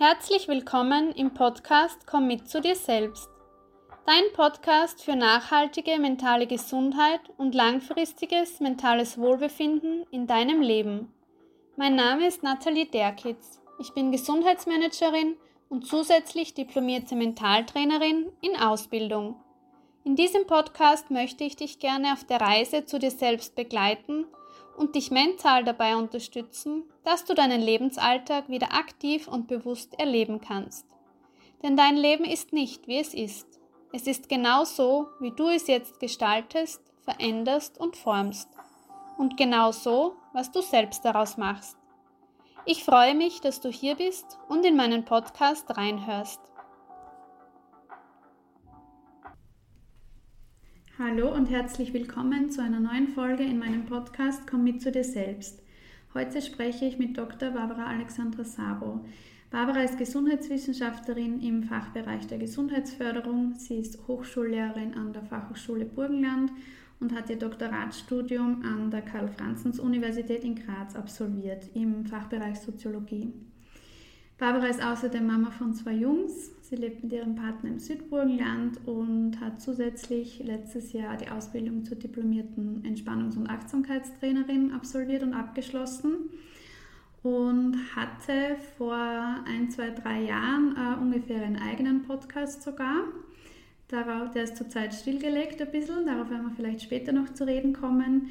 Herzlich willkommen im Podcast Komm mit zu dir selbst. Dein Podcast für nachhaltige mentale Gesundheit und langfristiges mentales Wohlbefinden in deinem Leben. Mein Name ist Nathalie Derkitz. Ich bin Gesundheitsmanagerin und zusätzlich diplomierte Mentaltrainerin in Ausbildung. In diesem Podcast möchte ich dich gerne auf der Reise zu dir selbst begleiten und dich mental dabei unterstützen, dass du deinen Lebensalltag wieder aktiv und bewusst erleben kannst. Denn dein Leben ist nicht, wie es ist. Es ist genau so, wie du es jetzt gestaltest, veränderst und formst. Und genau so, was du selbst daraus machst. Ich freue mich, dass du hier bist und in meinen Podcast reinhörst. Hallo und herzlich willkommen zu einer neuen Folge in meinem Podcast Komm mit zu dir selbst. Heute spreche ich mit Dr. Barbara Alexandra Sabo. Barbara ist Gesundheitswissenschaftlerin im Fachbereich der Gesundheitsförderung. Sie ist Hochschullehrerin an der Fachhochschule Burgenland und hat ihr Doktoratsstudium an der Karl-Franzens-Universität in Graz absolviert im Fachbereich Soziologie. Barbara ist außerdem Mama von zwei Jungs. Sie lebt mit ihrem Partner im Südburgenland und hat zusätzlich letztes Jahr die Ausbildung zur diplomierten Entspannungs- und Achtsamkeitstrainerin absolviert und abgeschlossen und hatte vor ein, zwei, drei Jahren äh, ungefähr einen eigenen Podcast sogar. Darauf, der ist zurzeit stillgelegt ein bisschen, darauf werden wir vielleicht später noch zu reden kommen.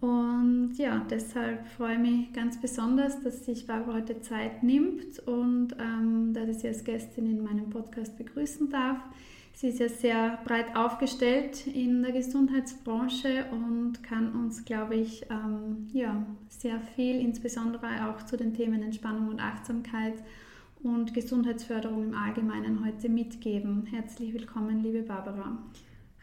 Und ja, deshalb freue ich mich ganz besonders, dass sich Barbara heute Zeit nimmt und ähm, dass ich sie als Gästin in meinem Podcast begrüßen darf. Sie ist ja sehr breit aufgestellt in der Gesundheitsbranche und kann uns, glaube ich, ähm, ja, sehr viel, insbesondere auch zu den Themen Entspannung und Achtsamkeit und Gesundheitsförderung im Allgemeinen heute mitgeben. Herzlich willkommen, liebe Barbara.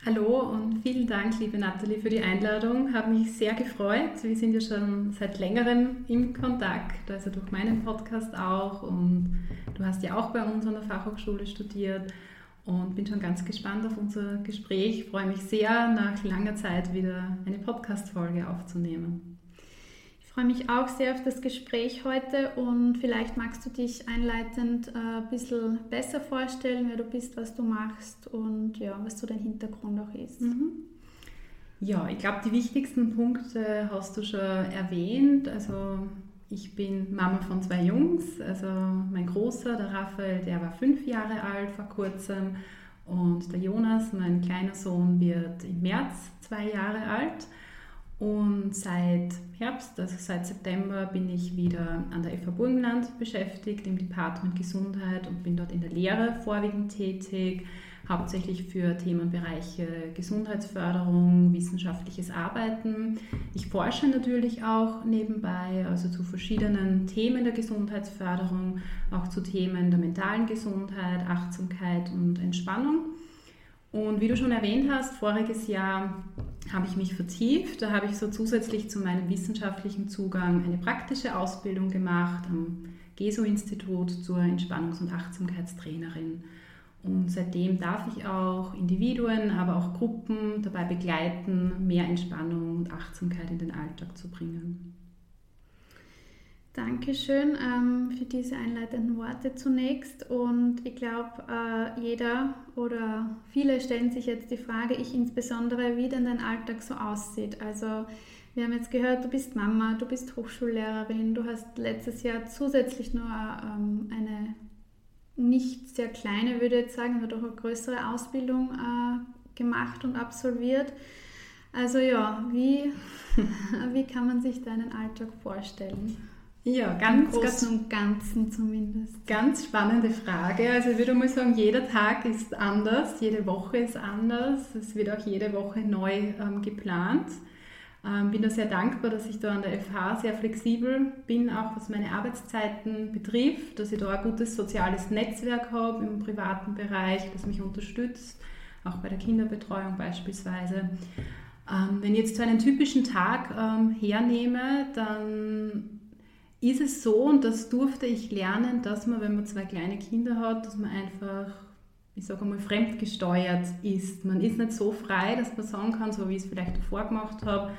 Hallo und vielen Dank, liebe Nathalie, für die Einladung. Habe mich sehr gefreut. Wir sind ja schon seit längerem im Kontakt, also durch meinen Podcast auch. Und du hast ja auch bei uns an der Fachhochschule studiert und bin schon ganz gespannt auf unser Gespräch. Ich freue mich sehr, nach langer Zeit wieder eine Podcast-Folge aufzunehmen freue mich auch sehr auf das Gespräch heute und vielleicht magst du dich einleitend äh, ein bisschen besser vorstellen, wer du bist, was du machst und ja, was so dein Hintergrund auch ist. Mhm. Ja, ich glaube, die wichtigsten Punkte hast du schon erwähnt. Also ich bin Mama von zwei Jungs. Also mein Großer, der Raphael, der war fünf Jahre alt vor kurzem und der Jonas, mein kleiner Sohn, wird im März zwei Jahre alt. Und seit Herbst, also seit September, bin ich wieder an der FH Burgenland beschäftigt im Department Gesundheit und bin dort in der Lehre vorwiegend tätig, hauptsächlich für Themenbereiche Gesundheitsförderung, wissenschaftliches Arbeiten. Ich forsche natürlich auch nebenbei, also zu verschiedenen Themen der Gesundheitsförderung, auch zu Themen der mentalen Gesundheit, Achtsamkeit und Entspannung. Und wie du schon erwähnt hast, voriges Jahr habe ich mich vertieft. Da habe ich so zusätzlich zu meinem wissenschaftlichen Zugang eine praktische Ausbildung gemacht am GESO-Institut zur Entspannungs- und Achtsamkeitstrainerin. Und seitdem darf ich auch Individuen, aber auch Gruppen dabei begleiten, mehr Entspannung und Achtsamkeit in den Alltag zu bringen. Dankeschön ähm, für diese einleitenden Worte zunächst. Und ich glaube, äh, jeder oder viele stellen sich jetzt die Frage, ich insbesondere, wie denn dein Alltag so aussieht. Also wir haben jetzt gehört, du bist Mama, du bist Hochschullehrerin, du hast letztes Jahr zusätzlich nur ähm, eine nicht sehr kleine, würde ich jetzt sagen, aber doch eine größere Ausbildung äh, gemacht und absolviert. Also ja, wie, wie kann man sich deinen Alltag vorstellen? Ja, ganz, Im Großen und Ganzen zumindest. Ganz spannende Frage. Also ich würde mal sagen, jeder Tag ist anders, jede Woche ist anders. Es wird auch jede Woche neu ähm, geplant. Ähm, bin da sehr dankbar, dass ich da an der FH sehr flexibel bin, auch was meine Arbeitszeiten betrifft, dass ich da ein gutes soziales Netzwerk habe im privaten Bereich, das mich unterstützt, auch bei der Kinderbetreuung beispielsweise. Ähm, wenn ich jetzt so einen typischen Tag ähm, hernehme, dann ist es so, und das durfte ich lernen, dass man, wenn man zwei kleine Kinder hat, dass man einfach, ich sage einmal, fremdgesteuert ist. Man ist nicht so frei, dass man sagen kann, so wie ich es vielleicht davor gemacht habe,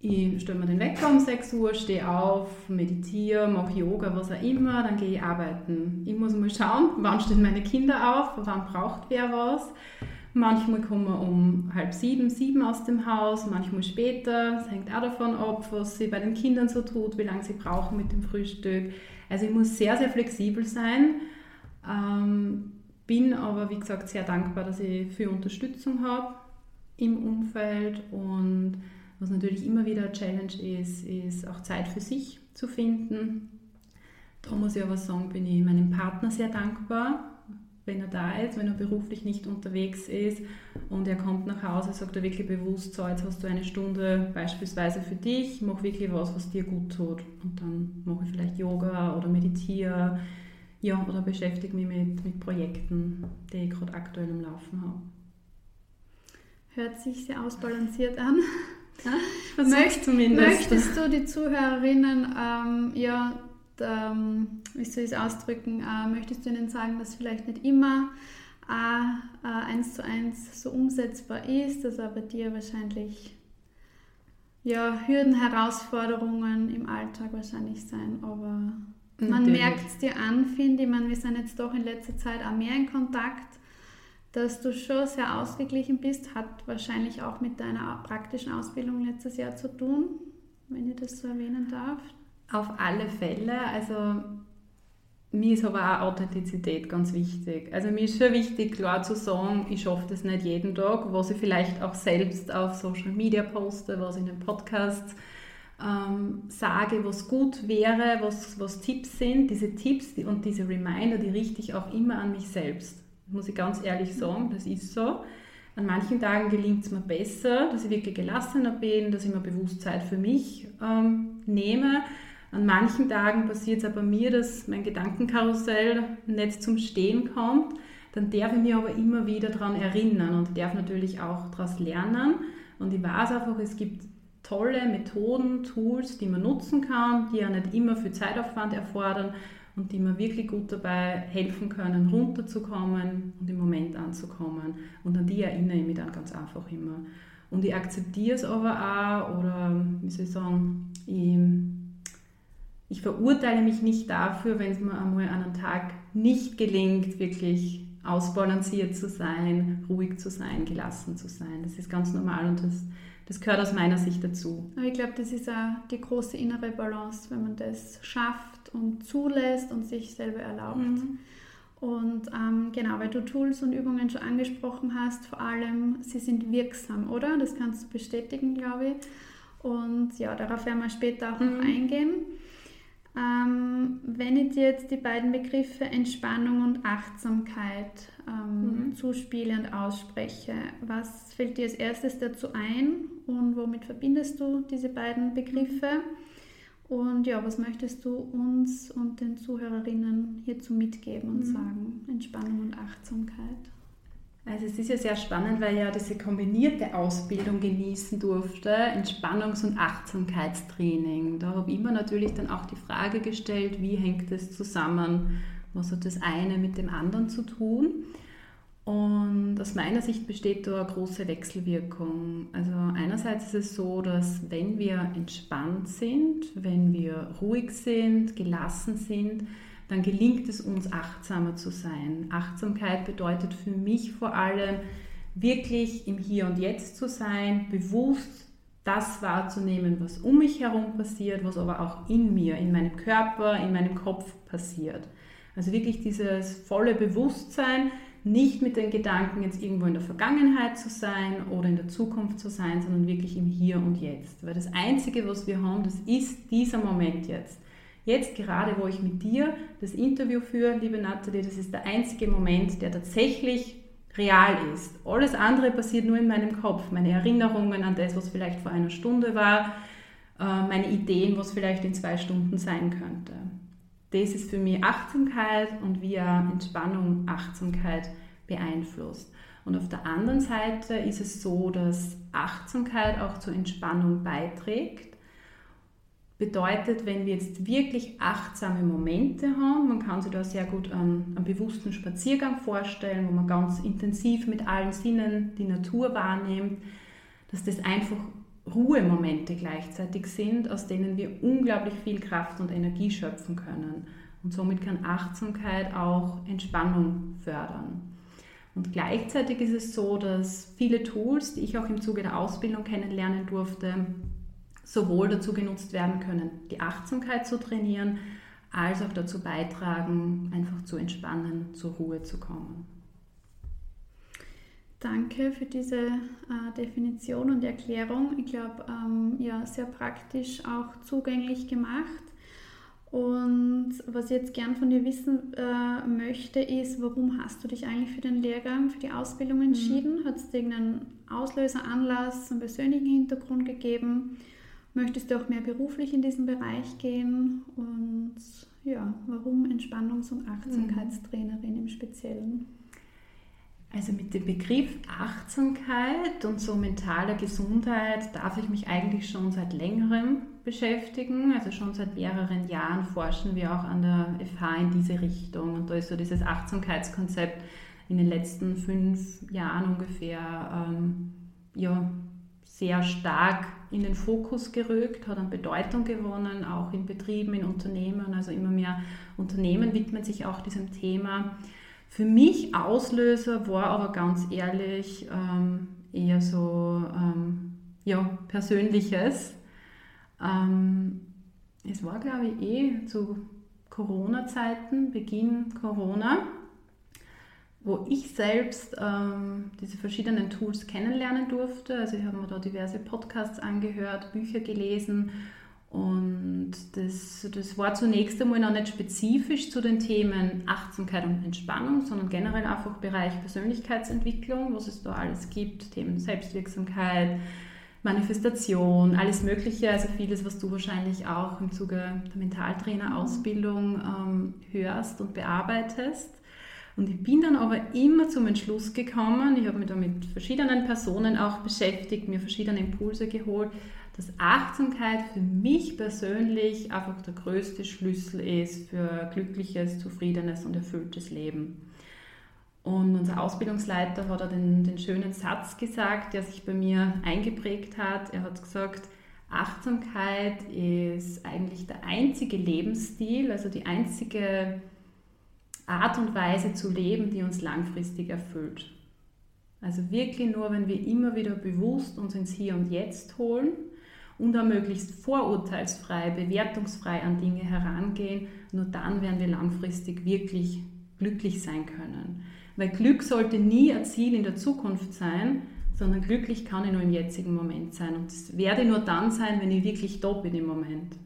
ich stelle mir den Wecker um 6 Uhr, stehe auf, meditiere, mache Yoga, was auch immer, dann gehe ich arbeiten. Ich muss mal schauen, wann stehen meine Kinder auf, wann braucht wer was. Manchmal kommen wir um halb sieben, sieben aus dem Haus, manchmal später. Es hängt auch davon ab, was sie bei den Kindern so tut, wie lange sie brauchen mit dem Frühstück. Also ich muss sehr, sehr flexibel sein. Ähm, bin aber, wie gesagt, sehr dankbar, dass ich viel Unterstützung habe im Umfeld und was natürlich immer wieder eine Challenge ist, ist auch Zeit für sich zu finden. Da muss ich aber sagen, bin ich meinem Partner sehr dankbar, wenn er da ist, wenn er beruflich nicht unterwegs ist und er kommt nach Hause, sagt er wirklich bewusst, so jetzt hast du eine Stunde beispielsweise für dich, mach wirklich was, was dir gut tut. Und dann mache ich vielleicht Yoga oder meditiere ja, oder beschäftige mich mit, mit Projekten, die ich gerade aktuell im Laufen habe. Hört sich sehr ausbalanciert an. Möcht, zumindest. Möchtest du die Zuhörerinnen, ähm, ja, ähm, wie soll ich es ausdrücken, äh, möchtest du ihnen sagen, dass vielleicht nicht immer äh, äh, eins zu eins so umsetzbar ist, dass aber dir wahrscheinlich ja, Hürden, Herausforderungen im Alltag wahrscheinlich sein, aber man merkt es dir an, finde ich. Man, wir sind jetzt doch in letzter Zeit auch mehr in Kontakt dass du schon sehr ausgeglichen bist, hat wahrscheinlich auch mit deiner praktischen Ausbildung letztes Jahr zu tun, wenn ich das so erwähnen darf. Auf alle Fälle. Also mir ist aber auch Authentizität ganz wichtig. Also mir ist schon wichtig, klar zu sagen, ich schaffe das nicht jeden Tag, was ich vielleicht auch selbst auf Social Media poste, was ich in den Podcasts ähm, sage, was gut wäre, was, was Tipps sind. Diese Tipps und diese Reminder, die richte ich auch immer an mich selbst muss ich ganz ehrlich sagen, das ist so. An manchen Tagen gelingt es mir besser, dass ich wirklich gelassener bin, dass ich mir bewusst Zeit für mich ähm, nehme. An manchen Tagen passiert es bei mir, dass mein Gedankenkarussell nicht zum Stehen kommt. Dann darf ich mich aber immer wieder daran erinnern und darf natürlich auch daraus lernen. Und ich weiß einfach, es gibt tolle Methoden, Tools, die man nutzen kann, die ja nicht immer viel Zeitaufwand erfordern, und die mir wirklich gut dabei helfen können, runterzukommen und im Moment anzukommen. Und an die erinnere ich mich dann ganz einfach immer. Und ich akzeptiere es aber auch, oder wie soll ich sagen, ich, ich verurteile mich nicht dafür, wenn es mir einmal an einem Tag nicht gelingt, wirklich ausbalanciert zu sein, ruhig zu sein, gelassen zu sein. Das ist ganz normal und das, das gehört aus meiner Sicht dazu. Aber ich glaube, das ist auch die große innere Balance, wenn man das schafft und zulässt und sich selber erlaubt. Mhm. Und ähm, genau, weil du Tools und Übungen schon angesprochen hast, vor allem, sie sind wirksam, oder? Das kannst du bestätigen, glaube ich. Und ja, darauf werden wir später auch mhm. noch eingehen. Ähm, wenn ich dir jetzt die beiden Begriffe Entspannung und Achtsamkeit ähm, mhm. zuspiele und ausspreche, was fällt dir als erstes dazu ein und womit verbindest du diese beiden Begriffe? Und ja, was möchtest du uns und den Zuhörerinnen hierzu mitgeben und mhm. sagen? Entspannung und Achtsamkeit. Also es ist ja sehr spannend, weil ich ja diese kombinierte Ausbildung genießen durfte, Entspannungs- und Achtsamkeitstraining. Da habe ich mir natürlich dann auch die Frage gestellt, wie hängt das zusammen? Was hat das eine mit dem anderen zu tun? Und aus meiner Sicht besteht da eine große Wechselwirkung. Also einerseits ist es so, dass wenn wir entspannt sind, wenn wir ruhig sind, gelassen sind, dann gelingt es uns achtsamer zu sein. Achtsamkeit bedeutet für mich vor allem wirklich im Hier und Jetzt zu sein, bewusst das wahrzunehmen, was um mich herum passiert, was aber auch in mir, in meinem Körper, in meinem Kopf passiert. Also wirklich dieses volle Bewusstsein, nicht mit den Gedanken, jetzt irgendwo in der Vergangenheit zu sein oder in der Zukunft zu sein, sondern wirklich im Hier und Jetzt. Weil das Einzige, was wir haben, das ist dieser Moment jetzt. Jetzt gerade, wo ich mit dir das Interview führe, liebe Nathalie, das ist der einzige Moment, der tatsächlich real ist. Alles andere passiert nur in meinem Kopf. Meine Erinnerungen an das, was vielleicht vor einer Stunde war, äh, meine Ideen, was vielleicht in zwei Stunden sein könnte das ist für mich Achtsamkeit und wie Entspannung Achtsamkeit beeinflusst. Und auf der anderen Seite ist es so, dass Achtsamkeit auch zur Entspannung beiträgt. Bedeutet, wenn wir jetzt wirklich achtsame Momente haben, man kann sich da sehr gut einen, einen bewussten Spaziergang vorstellen, wo man ganz intensiv mit allen Sinnen die Natur wahrnimmt, dass das einfach Ruhemomente gleichzeitig sind, aus denen wir unglaublich viel Kraft und Energie schöpfen können. Und somit kann Achtsamkeit auch Entspannung fördern. Und gleichzeitig ist es so, dass viele Tools, die ich auch im Zuge der Ausbildung kennenlernen durfte, sowohl dazu genutzt werden können, die Achtsamkeit zu trainieren, als auch dazu beitragen, einfach zu entspannen, zur Ruhe zu kommen. Danke für diese äh, Definition und Erklärung. Ich glaube, ähm, ja, sehr praktisch auch zugänglich gemacht. Und was ich jetzt gern von dir wissen äh, möchte, ist, warum hast du dich eigentlich für den Lehrgang, für die Ausbildung entschieden? Mhm. Hat es irgendeinen Auslöser, Anlass, einen persönlichen Hintergrund gegeben? Möchtest du auch mehr beruflich in diesen Bereich gehen? Und ja, warum Entspannungs- und Achtsamkeitstrainerin im Speziellen? Also mit dem Begriff Achtsamkeit und so mentaler Gesundheit darf ich mich eigentlich schon seit längerem beschäftigen. Also schon seit mehreren Jahren forschen wir auch an der FH in diese Richtung. Und da ist so dieses Achtsamkeitskonzept in den letzten fünf Jahren ungefähr ähm, ja, sehr stark in den Fokus gerückt, hat an Bedeutung gewonnen, auch in Betrieben, in Unternehmen. Also immer mehr Unternehmen widmen sich auch diesem Thema. Für mich Auslöser war aber ganz ehrlich ähm, eher so ähm, ja, Persönliches. Ähm, es war, glaube ich, eh zu Corona-Zeiten, Beginn Corona, wo ich selbst ähm, diese verschiedenen Tools kennenlernen durfte. Also ich habe mir da diverse Podcasts angehört, Bücher gelesen und das, das war zunächst einmal noch nicht spezifisch zu den Themen Achtsamkeit und Entspannung, sondern generell einfach Bereich Persönlichkeitsentwicklung, was es da alles gibt, Themen Selbstwirksamkeit, Manifestation, alles Mögliche, also vieles, was du wahrscheinlich auch im Zuge der Mentaltrainerausbildung ähm, hörst und bearbeitest. Und ich bin dann aber immer zum Entschluss gekommen, ich habe mich da mit verschiedenen Personen auch beschäftigt, mir verschiedene Impulse geholt, dass Achtsamkeit für mich persönlich einfach der größte Schlüssel ist für glückliches, zufriedenes und erfülltes Leben. Und unser Ausbildungsleiter hat den, den schönen Satz gesagt, der sich bei mir eingeprägt hat. Er hat gesagt, Achtsamkeit ist eigentlich der einzige Lebensstil, also die einzige Art und Weise zu leben, die uns langfristig erfüllt. Also wirklich nur, wenn wir immer wieder bewusst uns ins Hier und Jetzt holen und auch möglichst vorurteilsfrei, bewertungsfrei an Dinge herangehen, nur dann werden wir langfristig wirklich glücklich sein können. Weil Glück sollte nie ein Ziel in der Zukunft sein, sondern glücklich kann ich nur im jetzigen Moment sein. Und es werde nur dann sein, wenn ich wirklich da bin im Moment.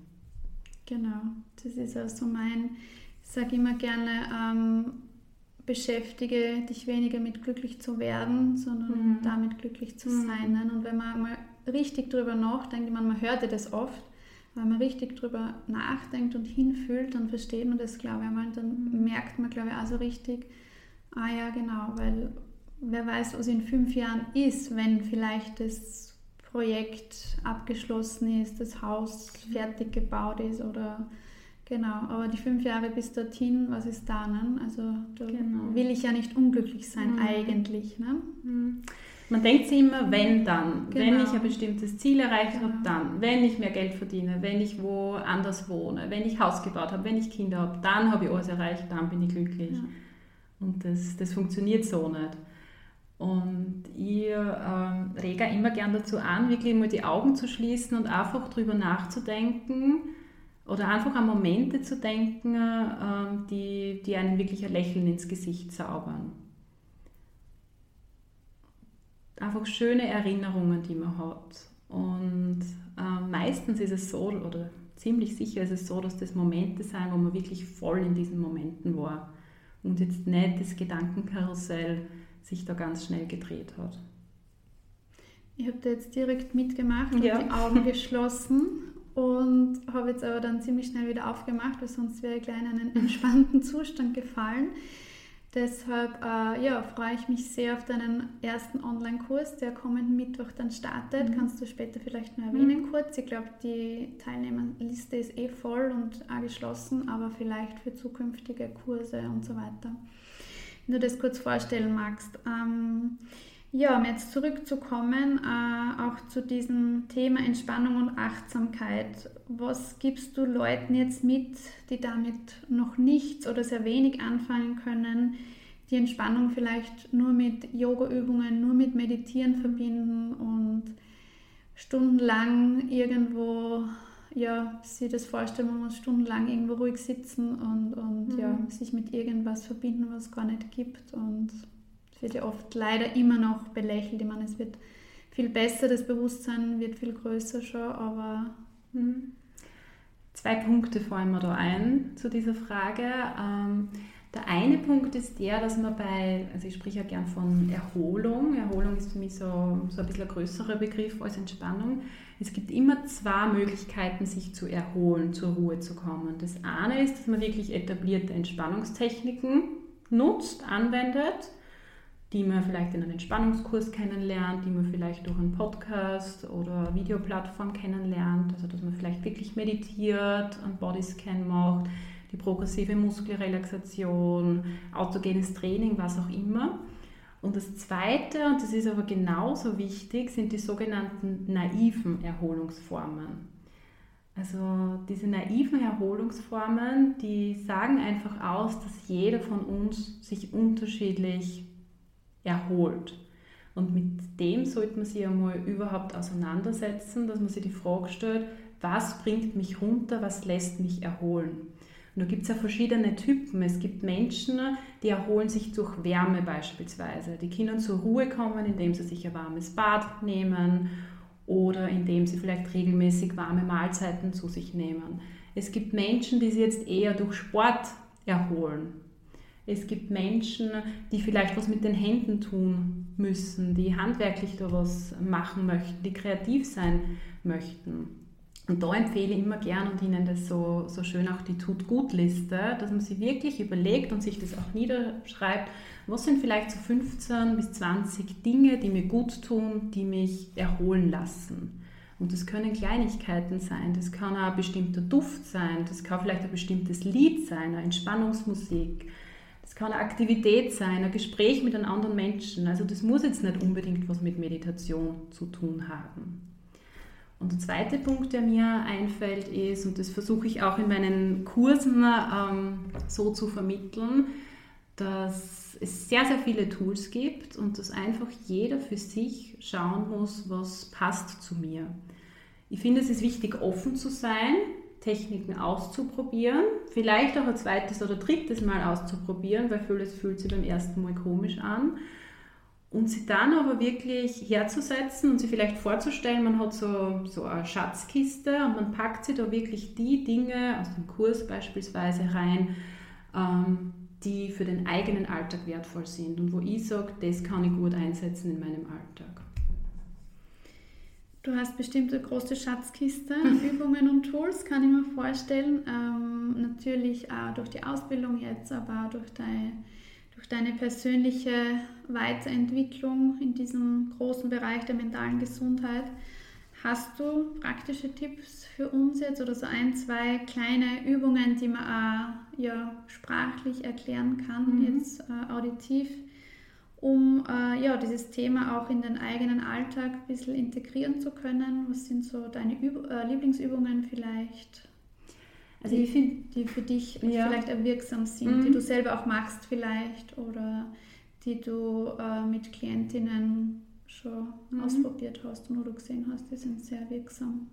Genau, das ist also mein, ich sage immer gerne, ähm, beschäftige dich weniger mit glücklich zu werden, sondern mhm. damit glücklich zu mhm. sein. Und wenn man mal richtig drüber nachdenkt, ich meine, man hört ja das oft, wenn man richtig drüber nachdenkt und hinfühlt, dann versteht man das, glaube ich, einmal. Dann mhm. merkt man, glaube ich, auch so richtig, ah ja, genau, weil wer weiß, was in fünf Jahren ist, wenn vielleicht das Projekt abgeschlossen ist, das Haus mhm. fertig gebaut ist oder genau, aber die fünf Jahre bis dorthin, was ist da? Ne? Also da genau. will ich ja nicht unglücklich sein mhm. eigentlich. Ne? Mhm. Man denkt sich immer, wenn dann. Genau. Wenn ich ein bestimmtes Ziel erreicht genau. habe, dann. Wenn ich mehr Geld verdiene, wenn ich woanders wohne, wenn ich Haus gebaut habe, wenn ich Kinder habe, dann habe ich alles erreicht, dann bin ich glücklich. Ja. Und das, das funktioniert so nicht. Und ich ähm, rege immer gern dazu an, wirklich mal die Augen zu schließen und einfach darüber nachzudenken oder einfach an Momente zu denken, ähm, die, die einen wirklich ein Lächeln ins Gesicht zaubern einfach schöne Erinnerungen, die man hat. Und äh, meistens ist es so, oder ziemlich sicher ist es so, dass das Momente sein, wo man wirklich voll in diesen Momenten war und jetzt nicht das Gedankenkarussell sich da ganz schnell gedreht hat. Ich habe da jetzt direkt mitgemacht und ja. die Augen geschlossen und habe jetzt aber dann ziemlich schnell wieder aufgemacht, weil sonst wäre ich gleich in einen entspannten Zustand gefallen. Deshalb äh, ja, freue ich mich sehr auf deinen ersten Online-Kurs, der kommenden Mittwoch dann startet. Mhm. Kannst du später vielleicht noch erwähnen mhm. kurz? Ich glaube, die Teilnehmerliste ist eh voll und auch geschlossen, aber vielleicht für zukünftige Kurse und so weiter. Wenn du das kurz vorstellen magst. Ähm, Ja, um jetzt zurückzukommen, äh, auch zu diesem Thema Entspannung und Achtsamkeit. Was gibst du Leuten jetzt mit, die damit noch nichts oder sehr wenig anfangen können, die Entspannung vielleicht nur mit Yoga-Übungen, nur mit Meditieren verbinden und stundenlang irgendwo, ja, sie das vorstellen, man muss stundenlang irgendwo ruhig sitzen und, und mhm. ja, sich mit irgendwas verbinden, was es gar nicht gibt und wird ja oft leider immer noch belächelt. Ich meine, es wird viel besser, das Bewusstsein wird viel größer schon, aber. Hm. Zwei Punkte fallen mir da ein zu dieser Frage. Ähm, der eine Punkt ist der, dass man bei, also ich spreche ja gern von Erholung. Erholung ist für mich so, so ein bisschen ein größerer Begriff als Entspannung. Es gibt immer zwei Möglichkeiten, sich zu erholen, zur Ruhe zu kommen. Das eine ist, dass man wirklich etablierte Entspannungstechniken nutzt, anwendet die man vielleicht in einem Entspannungskurs kennenlernt, die man vielleicht durch einen Podcast oder Videoplattform kennenlernt. Also dass man vielleicht wirklich meditiert, einen Bodyscan macht, die progressive Muskelrelaxation, autogenes Training, was auch immer. Und das Zweite, und das ist aber genauso wichtig, sind die sogenannten naiven Erholungsformen. Also diese naiven Erholungsformen, die sagen einfach aus, dass jeder von uns sich unterschiedlich erholt. Und mit dem sollte man sich einmal überhaupt auseinandersetzen, dass man sich die Frage stellt, was bringt mich runter, was lässt mich erholen. Und da gibt es ja verschiedene Typen. Es gibt Menschen, die erholen sich durch Wärme beispielsweise. Die können zur Ruhe kommen, indem sie sich ein warmes Bad nehmen oder indem sie vielleicht regelmäßig warme Mahlzeiten zu sich nehmen. Es gibt Menschen, die sich jetzt eher durch Sport erholen. Es gibt Menschen, die vielleicht was mit den Händen tun müssen, die handwerklich da was machen möchten, die kreativ sein möchten. Und da empfehle ich immer gern und Ihnen das so, so schön auch die Tut-Gut-Liste, dass man sich wirklich überlegt und sich das auch niederschreibt, was sind vielleicht so 15 bis 20 Dinge, die mir gut tun, die mich erholen lassen. Und das können Kleinigkeiten sein, das kann ein bestimmter Duft sein, das kann vielleicht ein bestimmtes Lied sein, eine Entspannungsmusik, das kann eine Aktivität sein, ein Gespräch mit einem anderen Menschen. Also das muss jetzt nicht unbedingt was mit Meditation zu tun haben. Und der zweite Punkt, der mir einfällt, ist, und das versuche ich auch in meinen Kursen ähm, so zu vermitteln, dass es sehr, sehr viele Tools gibt und dass einfach jeder für sich schauen muss, was passt zu mir. Ich finde, es ist wichtig, offen zu sein Techniken auszuprobieren, vielleicht auch ein zweites oder drittes Mal auszuprobieren, weil vieles fühlt sich beim ersten Mal komisch an. Und sie dann aber wirklich herzusetzen und sie vielleicht vorzustellen, man hat so, so eine Schatzkiste und man packt sie da wirklich die Dinge aus dem Kurs beispielsweise rein, ähm, die für den eigenen Alltag wertvoll sind und wo ich sage, das kann ich gut einsetzen in meinem Alltag. Du hast bestimmt eine große Schatzkiste an Übungen und Tools, kann ich mir vorstellen. Ähm, natürlich auch durch die Ausbildung jetzt, aber auch durch, dein, durch deine persönliche Weiterentwicklung in diesem großen Bereich der mentalen Gesundheit. Hast du praktische Tipps für uns jetzt oder so ein, zwei kleine Übungen, die man auch ja, sprachlich erklären kann, mhm. jetzt äh, auditiv? Um äh, ja, dieses Thema auch in den eigenen Alltag ein bisschen integrieren zu können? Was sind so deine Üb äh, Lieblingsübungen vielleicht? Also die, ich finde, die für dich ja. vielleicht wirksam sind, mhm. die du selber auch magst vielleicht oder die du äh, mit Klientinnen schon mhm. ausprobiert hast und wo du gesehen hast, die sind sehr wirksam.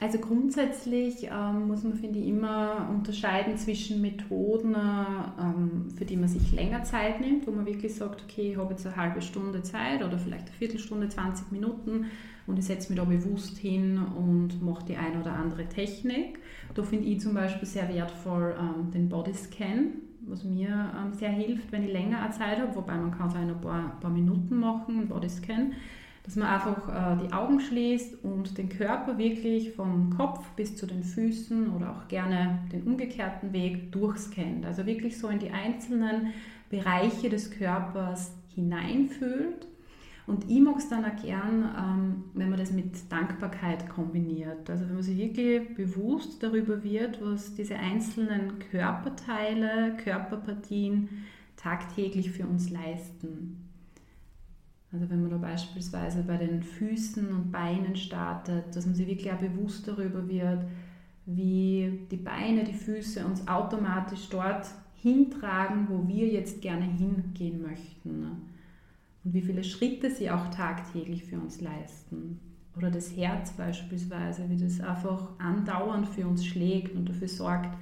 Also grundsätzlich ähm, muss man, finde ich, immer unterscheiden zwischen Methoden, ähm, für die man sich länger Zeit nimmt, wo man wirklich sagt, okay, ich habe jetzt eine halbe Stunde Zeit oder vielleicht eine Viertelstunde, 20 Minuten und ich setze mich da bewusst hin und mache die eine oder andere Technik. Da finde ich zum Beispiel sehr wertvoll ähm, den Bodyscan, was mir ähm, sehr hilft, wenn ich länger Zeit habe, wobei man kann es auch in ein paar, paar Minuten machen, einen Bodyscan dass man einfach äh, die Augen schließt und den Körper wirklich vom Kopf bis zu den Füßen oder auch gerne den umgekehrten Weg durchscannt. Also wirklich so in die einzelnen Bereiche des Körpers hineinfühlt. Und ich mag es dann auch gern, ähm, wenn man das mit Dankbarkeit kombiniert. Also wenn man sich wirklich bewusst darüber wird, was diese einzelnen Körperteile, Körperpartien tagtäglich für uns leisten. Also wenn man da beispielsweise bei den Füßen und Beinen startet, dass man sich wirklich auch bewusst darüber wird, wie die Beine, die Füße uns automatisch dort hintragen, wo wir jetzt gerne hingehen möchten. Ne? Und wie viele Schritte sie auch tagtäglich für uns leisten. Oder das Herz beispielsweise, wie das einfach andauernd für uns schlägt und dafür sorgt,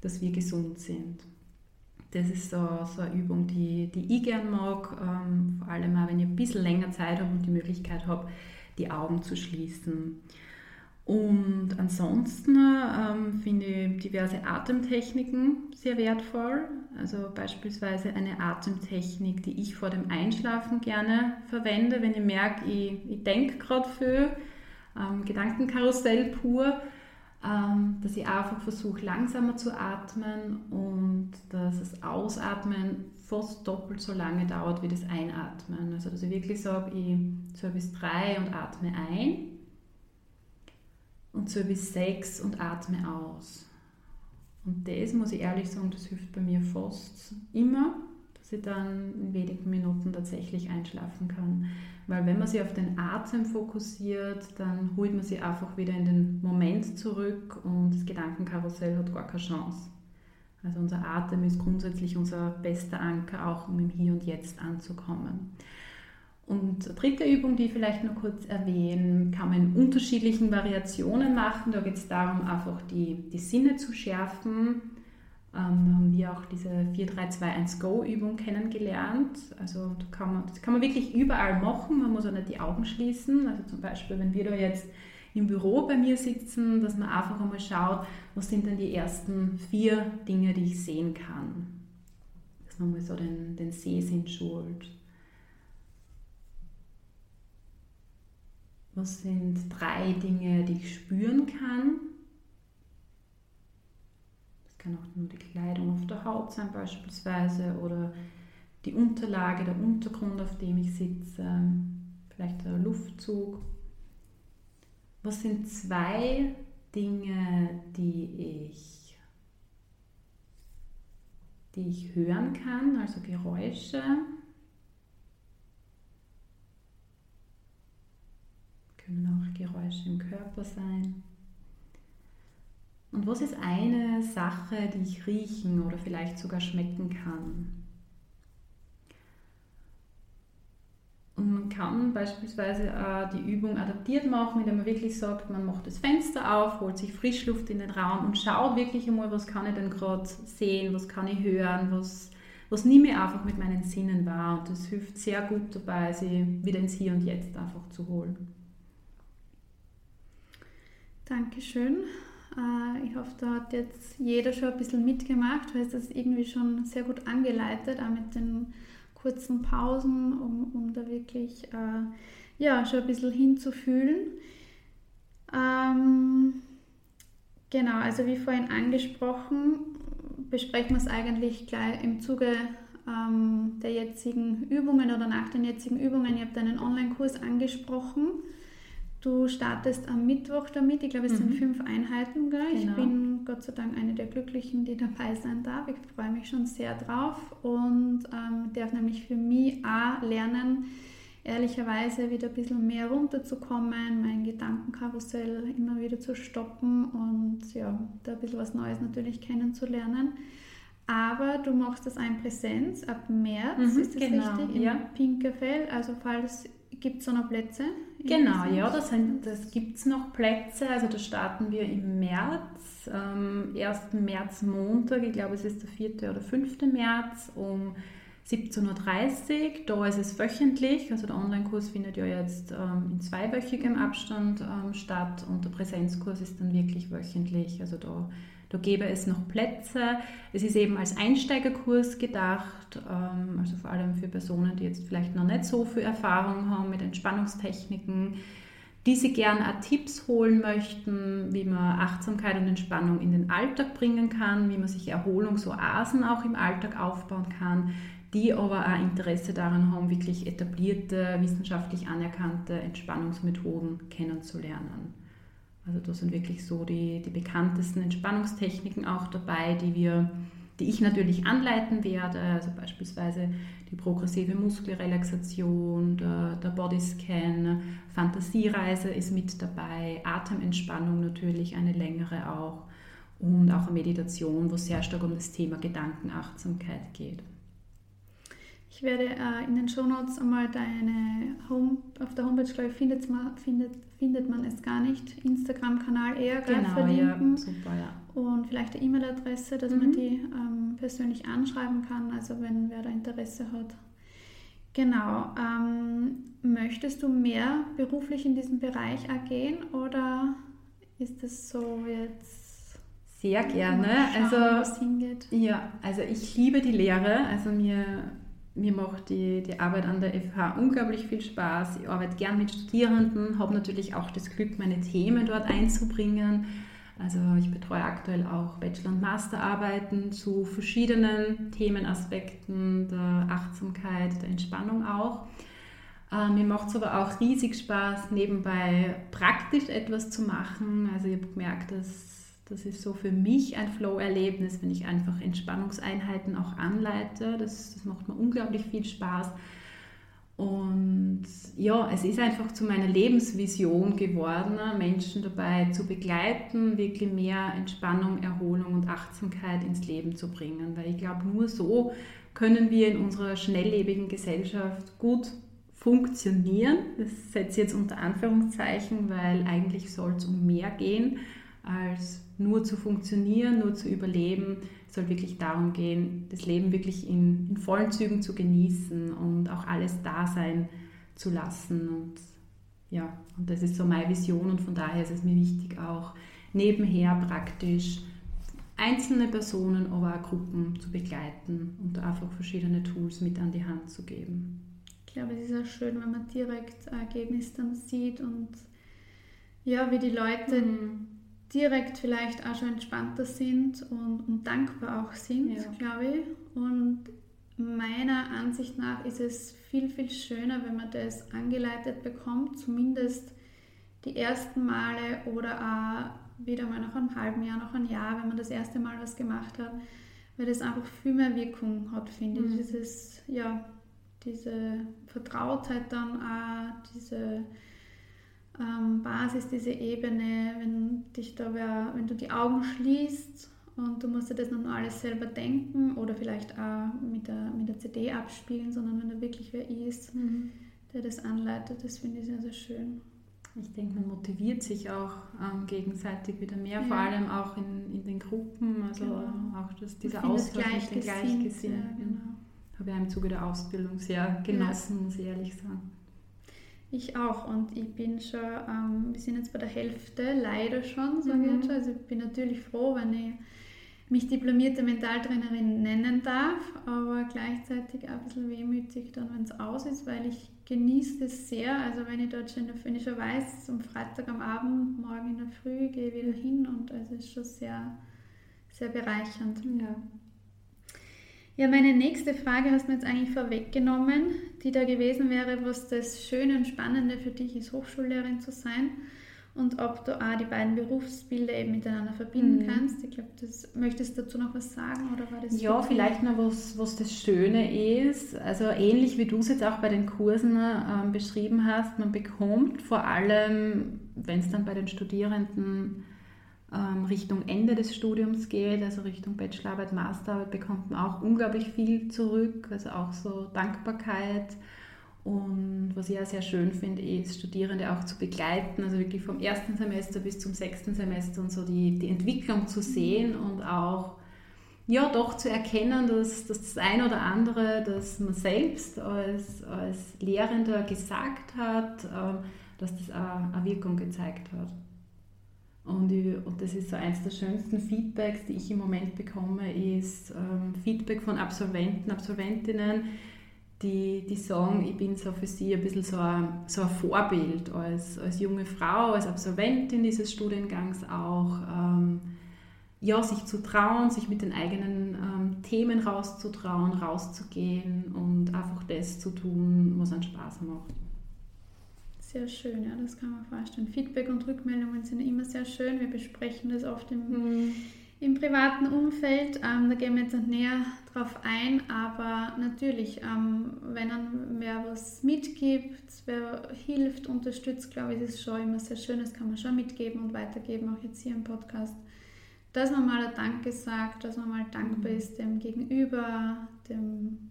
dass wir gesund sind. Das ist so, so eine Übung, die, die ich gern mag, ähm, vor allem auch, wenn ich ein bisschen länger Zeit habe und die Möglichkeit habe, die Augen zu schließen. Und ansonsten ähm, finde ich diverse Atemtechniken sehr wertvoll. Also beispielsweise eine Atemtechnik, die ich vor dem Einschlafen gerne verwende, wenn ich merke, ich, ich denke gerade viel, ähm, Gedankenkarussell pur, dass ich einfach versuche, langsamer zu atmen und dass das Ausatmen fast doppelt so lange dauert wie das Einatmen. Also dass ich wirklich sage, ich zähle bis drei und atme ein und so bis sechs und atme aus. Und das, muss ich ehrlich sagen, das hilft bei mir fast immer, ich dann in wenigen Minuten tatsächlich einschlafen kann. Weil wenn man sich auf den Atem fokussiert, dann holt man sich einfach wieder in den Moment zurück und das Gedankenkarussell hat gar keine Chance. Also unser Atem ist grundsätzlich unser bester Anker, auch um im Hier und Jetzt anzukommen. Und dritte Übung, die ich vielleicht noch kurz erwähnen, kann man in unterschiedlichen Variationen machen. Da geht es darum, einfach die, die Sinne zu schärfen. Ähm, da haben wir auch diese 4-3-2-1-Go-Übung kennengelernt. Also da kann man, das kann man wirklich überall machen, man muss auch nicht die Augen schließen. Also zum Beispiel, wenn wir da jetzt im Büro bei mir sitzen, dass man einfach einmal schaut, was sind denn die ersten vier Dinge, die ich sehen kann. Dass man mal so den, den Sehsinn schult. Was sind drei Dinge, die ich spüren kann? Kann auch nur die Kleidung auf der Haut sein beispielsweise oder die Unterlage, der Untergrund, auf dem ich sitze, vielleicht der Luftzug. Was sind zwei Dinge, die ich, die ich hören kann, also Geräusche? können auch Geräusche im Körper sein. Und was ist eine Sache, die ich riechen oder vielleicht sogar schmecken kann? Und man kann beispielsweise äh, die Übung adaptiert machen, indem man wirklich sagt, man macht das Fenster auf, holt sich Frischluft in den Raum und schaut wirklich einmal, was kann ich denn gerade sehen, was kann ich hören, was, was nehme ich einfach mit meinen Sinnen wahr. Und das hilft sehr gut dabei, sie wieder ins Hier und Jetzt einfach zu holen. Dankeschön. Äh, ich hoffe, da hat jetzt jeder schon ein bisschen mitgemacht, weil es das irgendwie schon sehr gut angeleitet, auch mit den kurzen Pausen, um, um da wirklich äh, ja, schon ein bisschen hinzufühlen. Ähm, genau, also wie vorhin angesprochen, besprechen wir es eigentlich gleich im Zuge ähm, der jetzigen Übungen oder nach den jetzigen Übungen. Ihr habt einen Online-Kurs angesprochen. Du startest am Mittwoch damit. Ich glaube, es mhm. sind fünf Einheiten. Gell? Genau. Ich bin Gott sei Dank eine der Glücklichen, die dabei sein darf. Ich freue mich schon sehr drauf und ähm, darf nämlich für mich auch lernen, ehrlicherweise wieder ein bisschen mehr runterzukommen, mein Gedankenkarussell immer wieder zu stoppen und ja, da ein bisschen was Neues natürlich kennenzulernen. Aber du machst das ein Präsenz ab März, mhm, ist das genau, richtig? Im ja. Pinkerfeld. Also falls Gibt es da noch Plätze? Genau, ja, das, das gibt es noch Plätze. Also da starten wir im März, ähm, 1. März Montag, ich glaube es ist der 4. oder 5. März um 17.30 Uhr. Da ist es wöchentlich, also der Online-Kurs findet ja jetzt ähm, in zweiwöchigem Abstand ähm, statt und der Präsenzkurs ist dann wirklich wöchentlich. Also da da gäbe es noch Plätze. Es ist eben als Einsteigerkurs gedacht, ähm, also vor allem für Personen, die jetzt vielleicht noch nicht so viel Erfahrung haben mit Entspannungstechniken, die sie gern auch Tipps holen möchten, wie man Achtsamkeit und Entspannung in den Alltag bringen kann, wie man sich Erholungsoasen auch im Alltag aufbauen kann, die aber auch Interesse daran haben, wirklich etablierte, wissenschaftlich anerkannte Entspannungsmethoden kennenzulernen. Also da sind wirklich so die, die bekanntesten Entspannungstechniken auch dabei, die wir die ich natürlich anleiten werde, also beispielsweise die progressive Muskelrelaxation, der, der Bodyscan, Fantasiereise ist mit dabei, Atementspannung natürlich, eine längere auch und auch eine Meditation, wo es sehr stark um das Thema Gedankenachtsamkeit geht. Ich werde äh, in den Shownotes einmal deine Home, auf der Homepage, glaube ich, findet man, findet, findet man es gar nicht, Instagram-Kanal eher genau, verlinken. Ja, super, ja. Und vielleicht die E-Mail-Adresse, dass mhm. man die ähm, persönlich anschreiben kann, also wenn wer da Interesse hat. Genau. Ähm, möchtest du mehr beruflich in diesem Bereich ergehen oder ist es so jetzt? Sehr gerne. Schauen, also, ja, also ich liebe die Lehre. Also mir mir macht die, die Arbeit an der FH unglaublich viel Spaß. Ich arbeite gern mit Studierenden, habe natürlich auch das Glück, meine Themen dort einzubringen. Also ich betreue aktuell auch Bachelor- und Masterarbeiten zu verschiedenen Themenaspekten der Achtsamkeit, der Entspannung auch. Äh, mir macht es aber auch riesig Spaß, nebenbei praktisch etwas zu machen. Also ich habe gemerkt, dass das ist so für mich ein Flow-Erlebnis, wenn ich einfach Entspannungseinheiten auch anleite. Das, das macht mir unglaublich viel Spaß. Und ja, es ist einfach zu meiner Lebensvision geworden, Menschen dabei zu begleiten, wirklich mehr Entspannung, Erholung und Achtsamkeit ins Leben zu bringen. Weil ich glaube, nur so können wir in unserer schnelllebigen Gesellschaft gut funktionieren. Das setze ich jetzt unter Anführungszeichen, weil eigentlich soll es um mehr gehen als nur zu funktionieren, nur zu überleben. Es soll wirklich darum gehen, das Leben wirklich in, in vollen Zügen zu genießen und auch alles da sein zu lassen. Und ja, und das ist so meine Vision und von daher ist es mir wichtig, auch nebenher praktisch einzelne Personen, aber auch Gruppen zu begleiten und einfach verschiedene Tools mit an die Hand zu geben. Ich glaube, es ist auch schön, wenn man direkt Ergebnis dann sieht und ja, wie die Leute mhm direkt vielleicht auch schon entspannter sind und, und dankbar auch sind, ja. glaube ich. Und meiner Ansicht nach ist es viel, viel schöner, wenn man das angeleitet bekommt, zumindest die ersten Male oder auch wieder mal nach einem halben Jahr, nach einem Jahr, wenn man das erste Mal was gemacht hat, weil das einfach viel mehr Wirkung hat, finde mhm. ich. Dieses, ja, diese Vertrautheit dann auch, diese ähm, Basis, diese Ebene, wenn dich da wer, wenn du die Augen schließt und du musst dir das noch alles selber denken oder vielleicht auch mit der, mit der CD abspielen, sondern wenn da wirklich wer ist, mhm. der das anleitet, das finde ich sehr, sehr schön. Ich denke, man motiviert sich auch ähm, gegenseitig wieder mehr, ja. vor allem auch in, in den Gruppen, also genau. auch das, dieser Austausch mit den Gleichgesinnten. Ja, genau. Habe ich im Zuge der Ausbildung sehr genossen, ja. muss ich ehrlich sagen. Ich auch und ich bin schon, ähm, wir sind jetzt bei der Hälfte, leider schon, sage mhm. ich jetzt schon. Also ich bin natürlich froh, wenn ich mich diplomierte Mentaltrainerin nennen darf, aber gleichzeitig auch ein bisschen wehmütig dann, wenn es aus ist, weil ich genieße es sehr. Also wenn ich dort schon, wenn ich schon weiß, am Freitag am Abend, morgen in der Früh gehe ich wieder hin und also es ist schon sehr, sehr bereichernd. Ja. Ja, meine nächste Frage hast du mir jetzt eigentlich vorweggenommen, die da gewesen wäre, was das Schöne und Spannende für dich ist, Hochschullehrerin zu sein und ob du auch die beiden Berufsbilder eben miteinander verbinden mhm. kannst. Ich glaube, das möchtest du dazu noch was sagen oder war das? Ja, vielleicht noch was, was das Schöne ist. Also ähnlich wie du es jetzt auch bei den Kursen ähm, beschrieben hast, man bekommt vor allem, wenn es dann bei den Studierenden Richtung Ende des Studiums geht, also Richtung Bachelorarbeit, Masterarbeit, bekommt man auch unglaublich viel zurück, also auch so Dankbarkeit. Und was ich ja sehr schön finde, ist, Studierende auch zu begleiten, also wirklich vom ersten Semester bis zum sechsten Semester und so die, die Entwicklung zu sehen und auch ja doch zu erkennen, dass, dass das eine oder andere, das man selbst als, als Lehrender gesagt hat, ähm, dass das eine Wirkung gezeigt hat. Und, ich, und das ist so eins der schönsten Feedbacks, die ich im Moment bekomme, ist ähm, Feedback von Absolventen, Absolventinnen, die, die sagen, ich bin so für sie ein bisschen so ein, so ein Vorbild als, als junge Frau, als Absolventin dieses Studiengangs auch. Ähm, ja, sich zu trauen, sich mit den eigenen ähm, Themen rauszutrauen, rauszugehen und einfach das zu tun, was einen Spaß macht. Sehr schön, ja, das kann man vorstellen. Feedback und Rückmeldungen sind immer sehr schön. Wir besprechen das oft im, mhm. im privaten Umfeld. Ähm, da gehen wir jetzt näher drauf ein, aber natürlich, ähm, wenn einem wer was mitgibt, wer hilft, unterstützt, glaube ich, ist es schon immer sehr schön, das kann man schon mitgeben und weitergeben, auch jetzt hier im Podcast. Dass man mal ein Danke sagt, dass man mal dankbar mhm. ist dem Gegenüber, dem,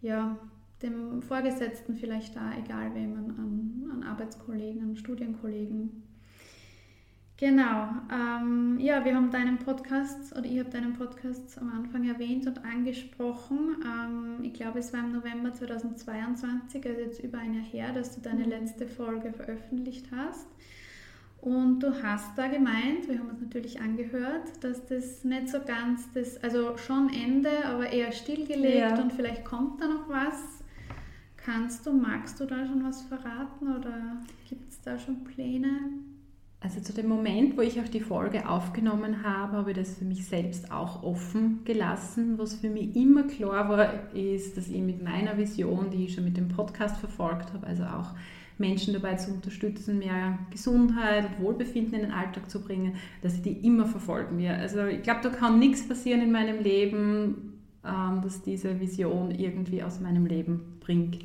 ja, dem Vorgesetzten vielleicht da, egal wem, an, an Arbeitskollegen, an Studienkollegen. Genau. Ähm, ja, wir haben deinen Podcast oder ich habe deinen Podcast am Anfang erwähnt und angesprochen. Ähm, ich glaube, es war im November 2022, also jetzt über ein Jahr her, dass du deine mhm. letzte Folge veröffentlicht hast. Und du hast da gemeint, wir haben uns natürlich angehört, dass das nicht so ganz das, also schon Ende, aber eher stillgelegt ja. und vielleicht kommt da noch was. Kannst du, magst du da schon was verraten oder gibt es da schon Pläne? Also zu dem Moment, wo ich auch die Folge aufgenommen habe, habe ich das für mich selbst auch offen gelassen. Was für mich immer klar war, ist, dass ich mit meiner Vision, die ich schon mit dem Podcast verfolgt habe, also auch Menschen dabei zu unterstützen, mehr Gesundheit und Wohlbefinden in den Alltag zu bringen, dass ich die immer verfolgen werde. Also ich glaube, da kann nichts passieren in meinem Leben, ähm, dass diese Vision irgendwie aus meinem Leben bringt.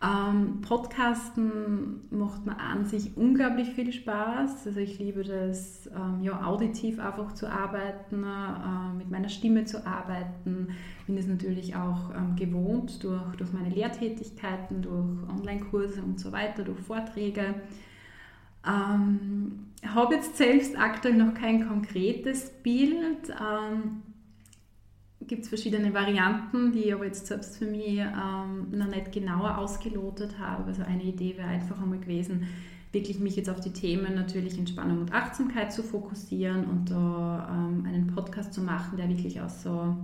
Ähm, Podcasten macht mir an sich unglaublich viel Spaß. Also ich liebe das, ähm, ja, auditiv einfach zu arbeiten, äh, mit meiner Stimme zu arbeiten. Bin es natürlich auch ähm, gewohnt durch, durch meine Lehrtätigkeiten, durch Online-Kurse und so weiter, durch Vorträge. Ähm, habe jetzt selbst aktuell noch kein konkretes Bild. Ähm, gibt es verschiedene Varianten, die ich aber jetzt selbst für mich ähm, noch nicht genauer ausgelotet habe. Also eine Idee wäre einfach einmal gewesen, wirklich mich jetzt auf die Themen natürlich Entspannung und Achtsamkeit zu fokussieren und da ähm, einen Podcast zu machen, der wirklich aus so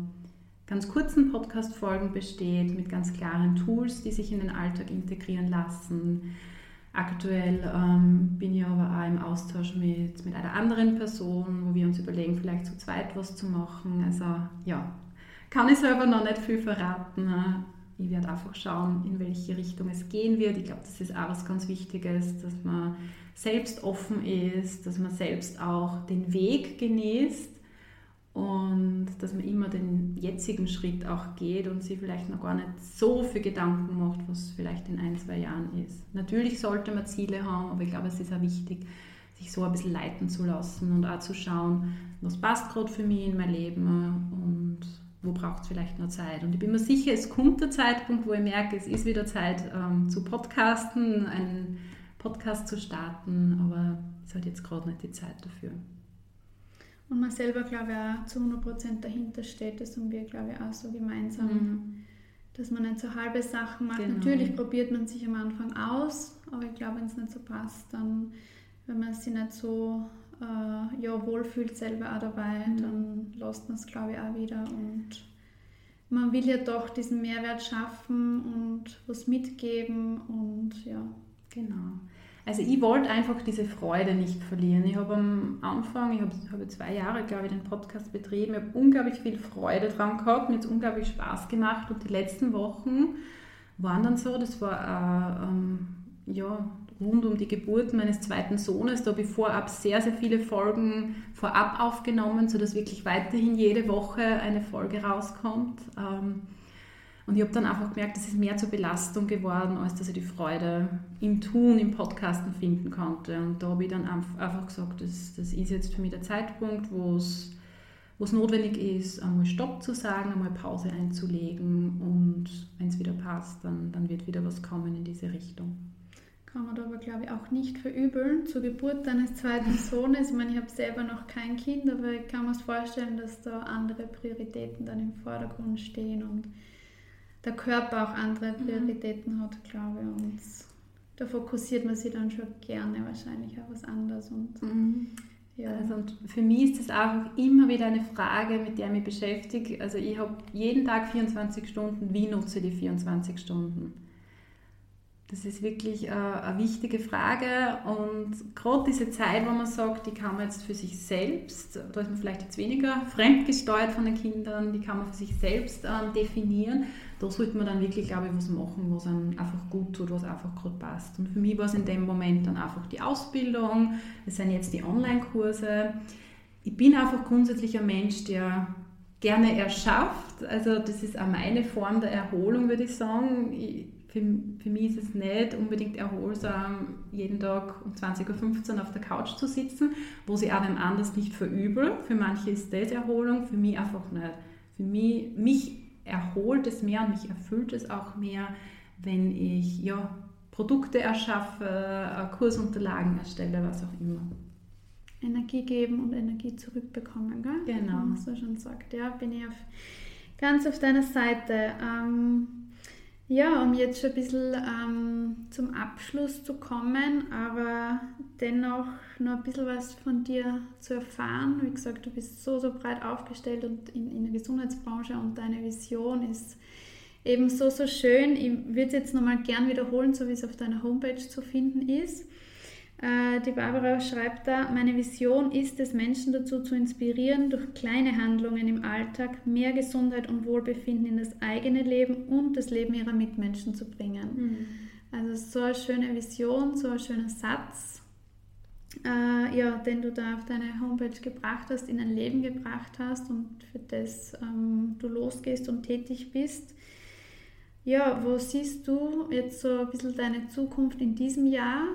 ganz kurzen Podcast-Folgen besteht, mit ganz klaren Tools, die sich in den Alltag integrieren lassen. Aktuell ähm, bin ich aber auch im Austausch mit, mit einer anderen Person, wo wir uns überlegen, vielleicht zu zweit was zu machen. Also ja, kann ich selber noch nicht viel verraten. Ich werde einfach schauen, in welche Richtung es gehen wird. Ich glaube, das ist auch was ganz Wichtiges, dass man selbst offen ist, dass man selbst auch den Weg genießt und dass man immer den jetzigen Schritt auch geht und sich vielleicht noch gar nicht so viel Gedanken macht, was vielleicht in ein, zwei Jahren ist. Natürlich sollte man Ziele haben, aber ich glaube, es ist auch wichtig, sich so ein bisschen leiten zu lassen und auch zu schauen, was passt gerade für mich in mein Leben und wo braucht es vielleicht noch Zeit. Und ich bin mir sicher, es kommt der Zeitpunkt, wo ich merke, es ist wieder Zeit ähm, zu podcasten, einen Podcast zu starten, aber es hat jetzt gerade nicht die Zeit dafür. Und man selber, glaube ich, auch zu 100% dahinter steht, das haben wir, glaube ich, auch so gemeinsam, mhm. dass man nicht so halbe Sachen macht. Genau. Natürlich probiert man sich am Anfang aus, aber ich glaube, wenn es nicht so passt, dann, wenn man sich nicht so äh, ja, wohlfühlt selber auch dabei, mhm. dann lässt man es, glaube ich, auch wieder. Und man will ja doch diesen Mehrwert schaffen und was mitgeben und ja. Genau. Also ich wollte einfach diese Freude nicht verlieren. Ich habe am Anfang, ich habe, habe zwei Jahre, glaube ich, den Podcast betrieben, ich habe unglaublich viel Freude dran gehabt, mir hat es unglaublich Spaß gemacht und die letzten Wochen waren dann so, das war äh, ähm, ja, rund um die Geburt meines zweiten Sohnes. Da habe ich vorab sehr, sehr viele Folgen vorab aufgenommen, sodass wirklich weiterhin jede Woche eine Folge rauskommt. Ähm, und ich habe dann einfach gemerkt, das ist mehr zur Belastung geworden, als dass ich die Freude im Tun, im Podcasten finden konnte. Und da habe ich dann einfach gesagt, das, das ist jetzt für mich der Zeitpunkt, wo es wo es notwendig ist, einmal Stopp zu sagen, einmal Pause einzulegen und wenn es wieder passt, dann, dann wird wieder was kommen in diese Richtung kann man aber, glaube ich, auch nicht verübeln. Zur Geburt deines zweiten Sohnes, ich meine, ich habe selber noch kein Kind, aber ich kann mir vorstellen, dass da andere Prioritäten dann im Vordergrund stehen und der Körper auch andere mhm. Prioritäten hat, glaube ich. Und da fokussiert man sich dann schon gerne wahrscheinlich auf was anderes. Und, mhm. ja. also, und für mich ist das auch immer wieder eine Frage, mit der ich mich beschäftige. Also ich habe jeden Tag 24 Stunden, wie nutze ich die 24 Stunden? Das ist wirklich äh, eine wichtige Frage und gerade diese Zeit, wo man sagt, die kann man jetzt für sich selbst, da ist man vielleicht jetzt weniger fremdgesteuert von den Kindern, die kann man für sich selbst ähm, definieren. Da sollte man dann wirklich, glaube ich, was machen, was einem einfach gut tut, was einfach gerade passt. Und für mich war es in dem Moment dann einfach die Ausbildung, es sind jetzt die Online-Kurse. ich bin einfach grundsätzlich ein Mensch, der gerne erschafft. Also das ist auch meine Form der Erholung, würde ich sagen. Ich, für, für mich ist es nicht unbedingt erholsam, jeden Tag um 20.15 Uhr auf der Couch zu sitzen, wo sie auch einem anders nicht verübel. Für manche ist das Erholung, für mich einfach nicht. Für mich, mich erholt es mehr und mich erfüllt es auch mehr, wenn ich ja, Produkte erschaffe, äh, Kursunterlagen erstelle, was auch immer. Energie geben und Energie zurückbekommen, gell? Genau. Was du schon sagt, ja, bin ich auf, ganz auf deiner Seite. Ähm, ja, um jetzt schon ein bisschen ähm, zum Abschluss zu kommen, aber dennoch noch ein bisschen was von dir zu erfahren. Wie gesagt, du bist so, so breit aufgestellt und in, in der Gesundheitsbranche und deine Vision ist eben so, so schön. Ich würde es jetzt nochmal gern wiederholen, so wie es auf deiner Homepage zu finden ist. Äh, die Barbara schreibt da, meine Vision ist es, Menschen dazu zu inspirieren, durch kleine Handlungen im Alltag mehr Gesundheit und Wohlbefinden in das eigene Leben und das Leben ihrer Mitmenschen zu bringen. Mhm. Also so eine schöne Vision, so ein schöner Satz, äh, ja, den du da auf deine Homepage gebracht hast, in ein Leben gebracht hast und für das ähm, du losgehst und tätig bist. Ja, wo siehst du jetzt so ein bisschen deine Zukunft in diesem Jahr?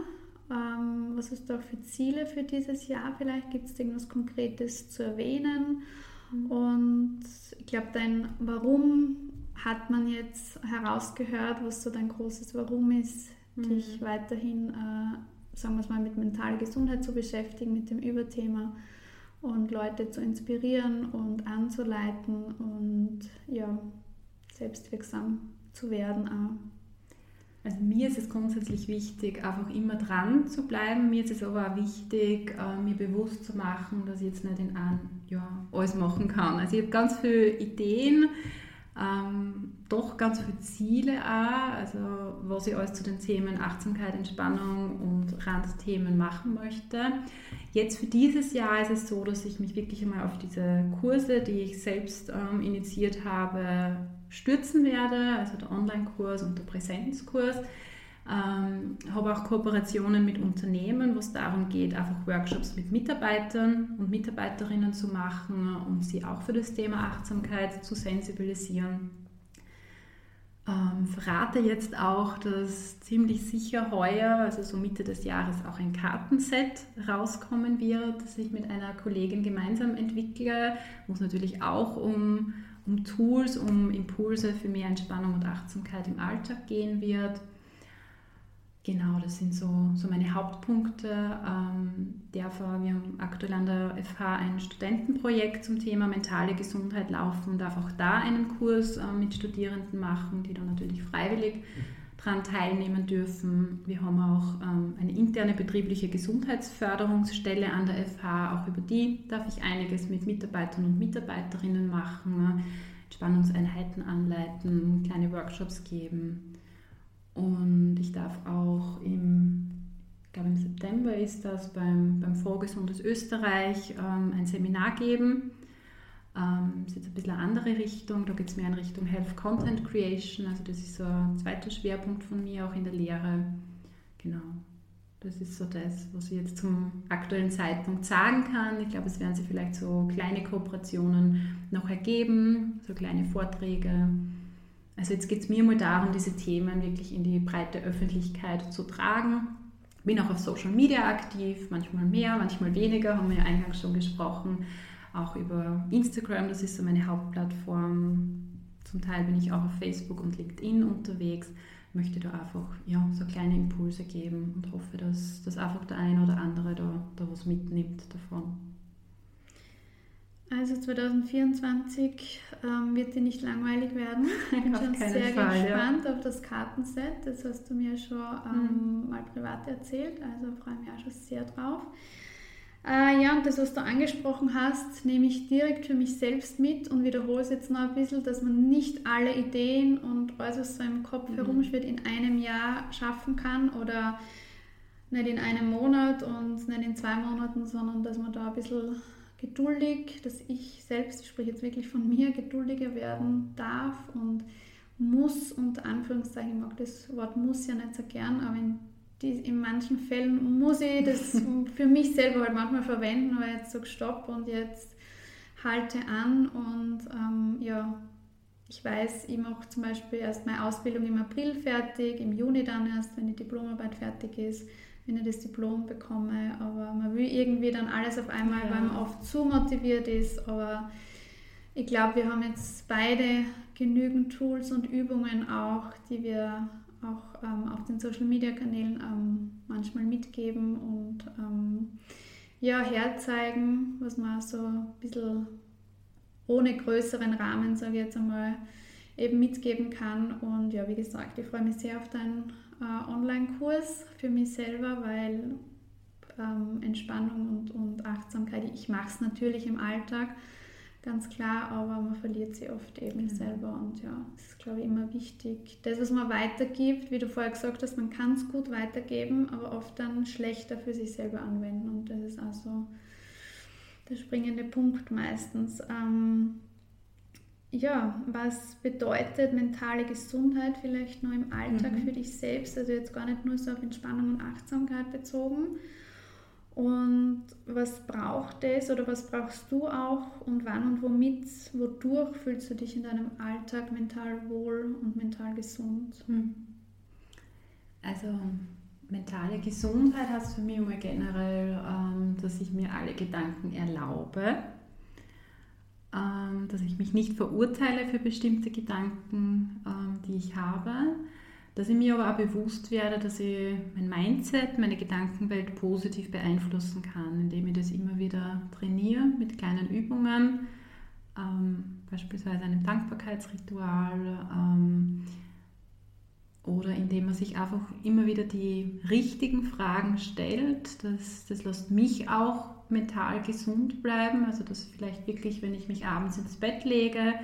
Ähm, was hast du auch für Ziele für dieses Jahr? Vielleicht gibt es irgendwas Konkretes zu erwähnen. Mhm. Und ich glaube, dein Warum hat man jetzt herausgehört, was so dein großes Warum ist, mhm. dich weiterhin, äh, sagen wir es mal, mit mentaler Gesundheit zu beschäftigen, mit dem Überthema und Leute zu inspirieren und anzuleiten und ja, selbstwirksam zu werden auch. Also mir ist es grundsätzlich wichtig, einfach immer dran zu bleiben. Mir ist es aber auch wichtig, äh, mir bewusst zu machen, dass ich jetzt nicht in einem Jahr alles machen kann. Also ich habe ganz viele Ideen, ähm, doch ganz viele Ziele auch, also was ich alles zu den Themen Achtsamkeit, Entspannung und Randthemen machen möchte. Jetzt für dieses Jahr ist es so, dass ich mich wirklich einmal auf diese Kurse, die ich selbst ähm, initiiert habe, stürzen werde, also der Online-Kurs und der Präsenzkurs. Ähm, habe auch Kooperationen mit Unternehmen, wo es darum geht, einfach Workshops mit Mitarbeitern und Mitarbeiterinnen zu machen, um sie auch für das Thema Achtsamkeit zu sensibilisieren. Ähm, verrate jetzt auch, dass ziemlich sicher heuer, also so Mitte des Jahres, auch ein Kartenset rauskommen wird, das ich mit einer Kollegin gemeinsam entwickle, wo es natürlich auch um um Tools, um Impulse für mehr Entspannung und Achtsamkeit im Alltag gehen wird. Genau, das sind so, so meine Hauptpunkte. Ähm, der, wir haben aktuell an der FH ein Studentenprojekt zum Thema mentale Gesundheit laufen, darf auch da einen Kurs äh, mit Studierenden machen, die dann natürlich freiwillig daran teilnehmen dürfen. Wir haben auch ähm, eine interne betriebliche Gesundheitsförderungsstelle an der FH. Auch über die darf ich einiges mit Mitarbeitern und Mitarbeiterinnen machen, Spannungseinheiten anleiten, kleine Workshops geben. Und ich darf auch im, ich glaube im September ist das beim, beim Vorgesundes Österreich ähm, ein Seminar geben ähm, ist jetzt ein bisschen eine andere Richtung. Da geht es mehr in Richtung Health Content Creation. Also das ist so ein zweiter Schwerpunkt von mir auch in der Lehre. Genau. Das ist so das, was ich jetzt zum aktuellen Zeitpunkt sagen kann. Ich glaube, es werden sich vielleicht so kleine Kooperationen noch ergeben, so kleine Vorträge. Also jetzt geht es mir mal darum, diese Themen wirklich in die breite Öffentlichkeit zu tragen. Bin auch auf Social Media aktiv, manchmal mehr, manchmal weniger, haben wir ja eingangs schon gesprochen auch über Instagram, das ist so meine Hauptplattform. Zum Teil bin ich auch auf Facebook und LinkedIn unterwegs. Möchte da einfach ja, so kleine Impulse geben und hoffe, dass, dass einfach der eine oder andere da, da was mitnimmt davon. Also 2024 ähm, wird dir nicht langweilig werden. Ich bin schon sehr Fall, gespannt ja. auf das Kartenset. Das hast du mir schon ähm, mhm. mal privat erzählt. Also freue mich auch schon sehr drauf. Äh, ja, und das, was du angesprochen hast, nehme ich direkt für mich selbst mit und wiederhole es jetzt noch ein bisschen, dass man nicht alle Ideen und alles, was so im Kopf mhm. herumschwirrt, in einem Jahr schaffen kann oder nicht in einem Monat und nicht in zwei Monaten, sondern dass man da ein bisschen geduldig, dass ich selbst, ich spreche jetzt wirklich von mir, geduldiger werden darf und muss, unter Anführungszeichen, ich mag das Wort muss ja nicht so gern, aber in die, in manchen Fällen muss ich das für mich selber halt manchmal verwenden, aber jetzt sag Stopp und jetzt halte an und ähm, ja, ich weiß, ich mache zum Beispiel erst meine Ausbildung im April fertig, im Juni dann erst, wenn die Diplomarbeit fertig ist, wenn ich das Diplom bekomme. Aber man will irgendwie dann alles auf einmal, ja. weil man oft zu motiviert ist. Aber ich glaube, wir haben jetzt beide genügend Tools und Übungen auch, die wir auch ähm, auf den Social Media Kanälen ähm, manchmal mitgeben und ähm, ja, herzeigen, was man so ein bisschen ohne größeren Rahmen, sage ich jetzt einmal, eben mitgeben kann. Und ja, wie gesagt, ich freue mich sehr auf deinen äh, Online-Kurs für mich selber, weil ähm, Entspannung und, und Achtsamkeit, ich mache es natürlich im Alltag, ganz klar, aber man verliert sie oft eben mhm. selber. Und ja, es ist, glaube ich, immer wichtig. Das, was man weitergibt, wie du vorher gesagt hast, man kann es gut weitergeben, aber oft dann schlechter für sich selber anwenden. Und das ist also der springende Punkt meistens. Ähm, ja, was bedeutet mentale Gesundheit vielleicht noch im Alltag mhm. für dich selbst? Also jetzt gar nicht nur so auf Entspannung und Achtsamkeit bezogen. Und was braucht es oder was brauchst du auch und wann und womit, wodurch fühlst du dich in deinem Alltag mental wohl und mental gesund? Mhm. Also mentale Gesundheit heißt für mich immer generell, ähm, dass ich mir alle Gedanken erlaube, ähm, dass ich mich nicht verurteile für bestimmte Gedanken, ähm, die ich habe, dass ich mir aber auch bewusst werde, dass ich mein Mindset, meine Gedankenwelt positiv beeinflussen kann, indem ich das immer wieder trainiere mit kleinen Übungen, beispielsweise einem Dankbarkeitsritual oder indem man sich einfach immer wieder die richtigen Fragen stellt. Das, das lässt mich auch mental gesund bleiben. Also dass vielleicht wirklich, wenn ich mich abends ins Bett lege,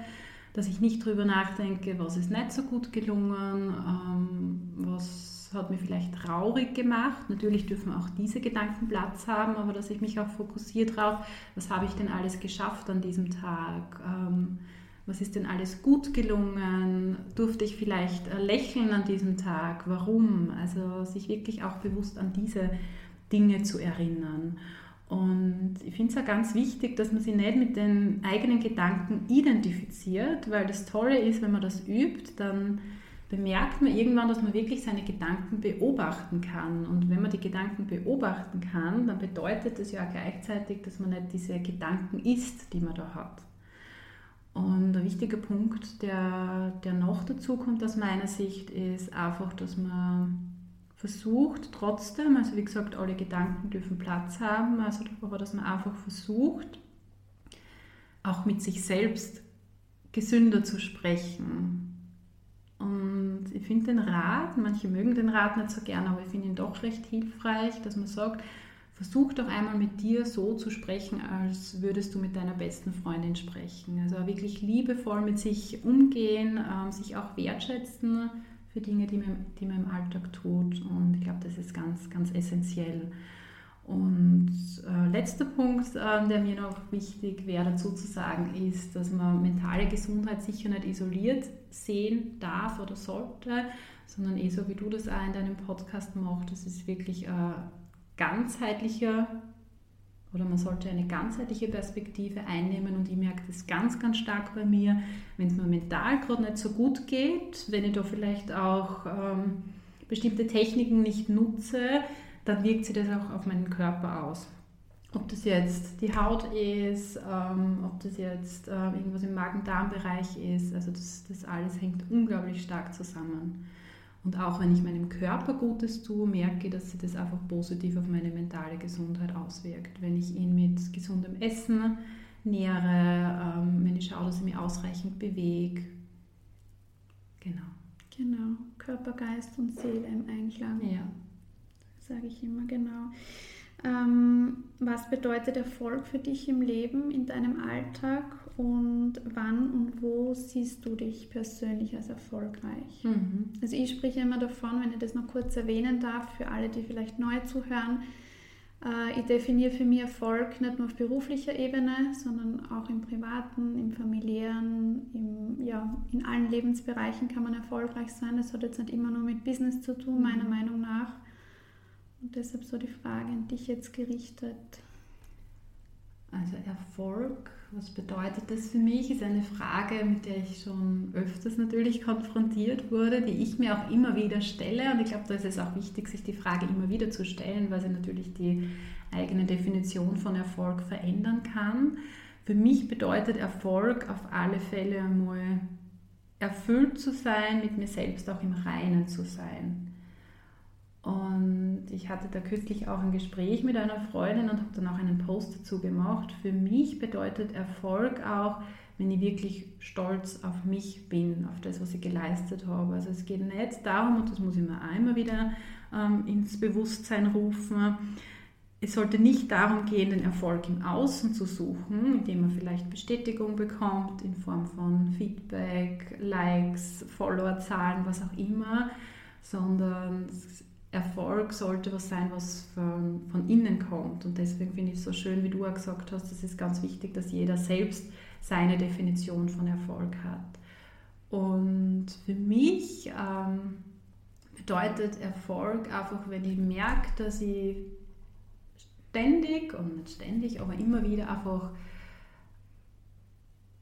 dass ich nicht darüber nachdenke, was ist nicht so gut gelungen, ähm, was hat mir vielleicht traurig gemacht. Natürlich dürfen auch diese Gedanken Platz haben, aber dass ich mich auch fokussiere darauf, was habe ich denn alles geschafft an diesem Tag. Ähm, was ist denn alles gut gelungen? Durfte ich vielleicht lächeln an diesem Tag? Warum? Also sich wirklich auch bewusst an diese Dinge zu erinnern. Und ich finde es auch ganz wichtig, dass man sich nicht mit den eigenen Gedanken identifiziert, weil das Tolle ist, wenn man das übt, dann bemerkt man irgendwann, dass man wirklich seine Gedanken beobachten kann. Und wenn man die Gedanken beobachten kann, dann bedeutet das ja auch gleichzeitig, dass man nicht diese Gedanken ist, die man da hat. Und ein wichtiger Punkt, der, der noch dazu kommt aus meiner Sicht, ist einfach, dass man versucht trotzdem, also wie gesagt, alle Gedanken dürfen Platz haben, also aber dass man einfach versucht, auch mit sich selbst gesünder zu sprechen. Und ich finde den Rat, manche mögen den Rat nicht so gerne, aber ich finde ihn doch recht hilfreich, dass man sagt, versuch doch einmal mit dir so zu sprechen, als würdest du mit deiner besten Freundin sprechen. Also wirklich liebevoll mit sich umgehen, ähm, sich auch wertschätzen für Dinge, die man, die man im Alltag tut. Und ich glaube, das ist ganz, ganz essentiell. Und äh, letzter Punkt, äh, der mir noch wichtig wäre dazu zu sagen, ist, dass man mentale Gesundheit sicher nicht isoliert sehen darf oder sollte, sondern eh so wie du das auch in deinem Podcast machst, das ist wirklich äh, ganzheitlicher oder man sollte eine ganzheitliche Perspektive einnehmen und ich merke das ganz, ganz stark bei mir, wenn es mir mental gerade nicht so gut geht, wenn ich da vielleicht auch ähm, bestimmte Techniken nicht nutze, dann wirkt sich das auch auf meinen Körper aus. Ob das jetzt die Haut ist, ähm, ob das jetzt äh, irgendwas im Magen-Darm-Bereich ist, also das, das alles hängt unglaublich stark zusammen. Und auch wenn ich meinem Körper Gutes tue, merke ich, dass sich das einfach positiv auf meine mentale Gesundheit auswirkt. Wenn ich ihn mit gesundem Essen nähere, ähm, wenn ich schaue, dass ich mich ausreichend bewege. Genau. Genau, Körper, Geist und Seele im Einklang. Ja. Sage ich immer genau. Ähm, was bedeutet Erfolg für dich im Leben, in deinem Alltag und wann und wo siehst du dich persönlich als erfolgreich? Mhm. Also ich spreche immer davon, wenn ich das noch kurz erwähnen darf, für alle, die vielleicht neu zuhören, äh, ich definiere für mich Erfolg nicht nur auf beruflicher Ebene, sondern auch im privaten, im familiären, im, ja, in allen Lebensbereichen kann man erfolgreich sein. Das hat jetzt nicht immer nur mit Business zu tun, meiner mhm. Meinung nach Und deshalb so die Frage an dich jetzt gerichtet. Also Erfolg, was bedeutet das für mich, ist eine Frage, mit der ich schon öfters natürlich konfrontiert wurde, die ich mir auch immer wieder stelle. Und ich glaube, da ist es auch wichtig, sich die Frage immer wieder zu stellen, weil sie natürlich die eigene Definition von Erfolg verändern kann. Für mich bedeutet Erfolg auf alle Fälle einmal erfüllt zu sein, mit mir selbst auch im Reinen zu sein. Und ich hatte da kürzlich auch ein Gespräch mit einer Freundin und habe dann auch einen Post dazu gemacht. Für mich bedeutet Erfolg auch, wenn ich wirklich stolz auf mich bin, auf das, was ich geleistet habe. Also es geht nicht darum, und das muss ich mir einmal wieder ähm, ins Bewusstsein rufen, es sollte nicht darum gehen, den Erfolg im Außen zu suchen, indem man vielleicht Bestätigung bekommt in Form von Feedback, Likes, Followerzahlen, was auch immer, sondern Erfolg sollte was sein, was von, von innen kommt. Und deswegen finde ich es so schön, wie du auch gesagt hast, es ist ganz wichtig, dass jeder selbst seine Definition von Erfolg hat. Und für mich ähm, bedeutet Erfolg einfach, wenn ich merke, dass ich ständig, und nicht ständig, aber immer wieder einfach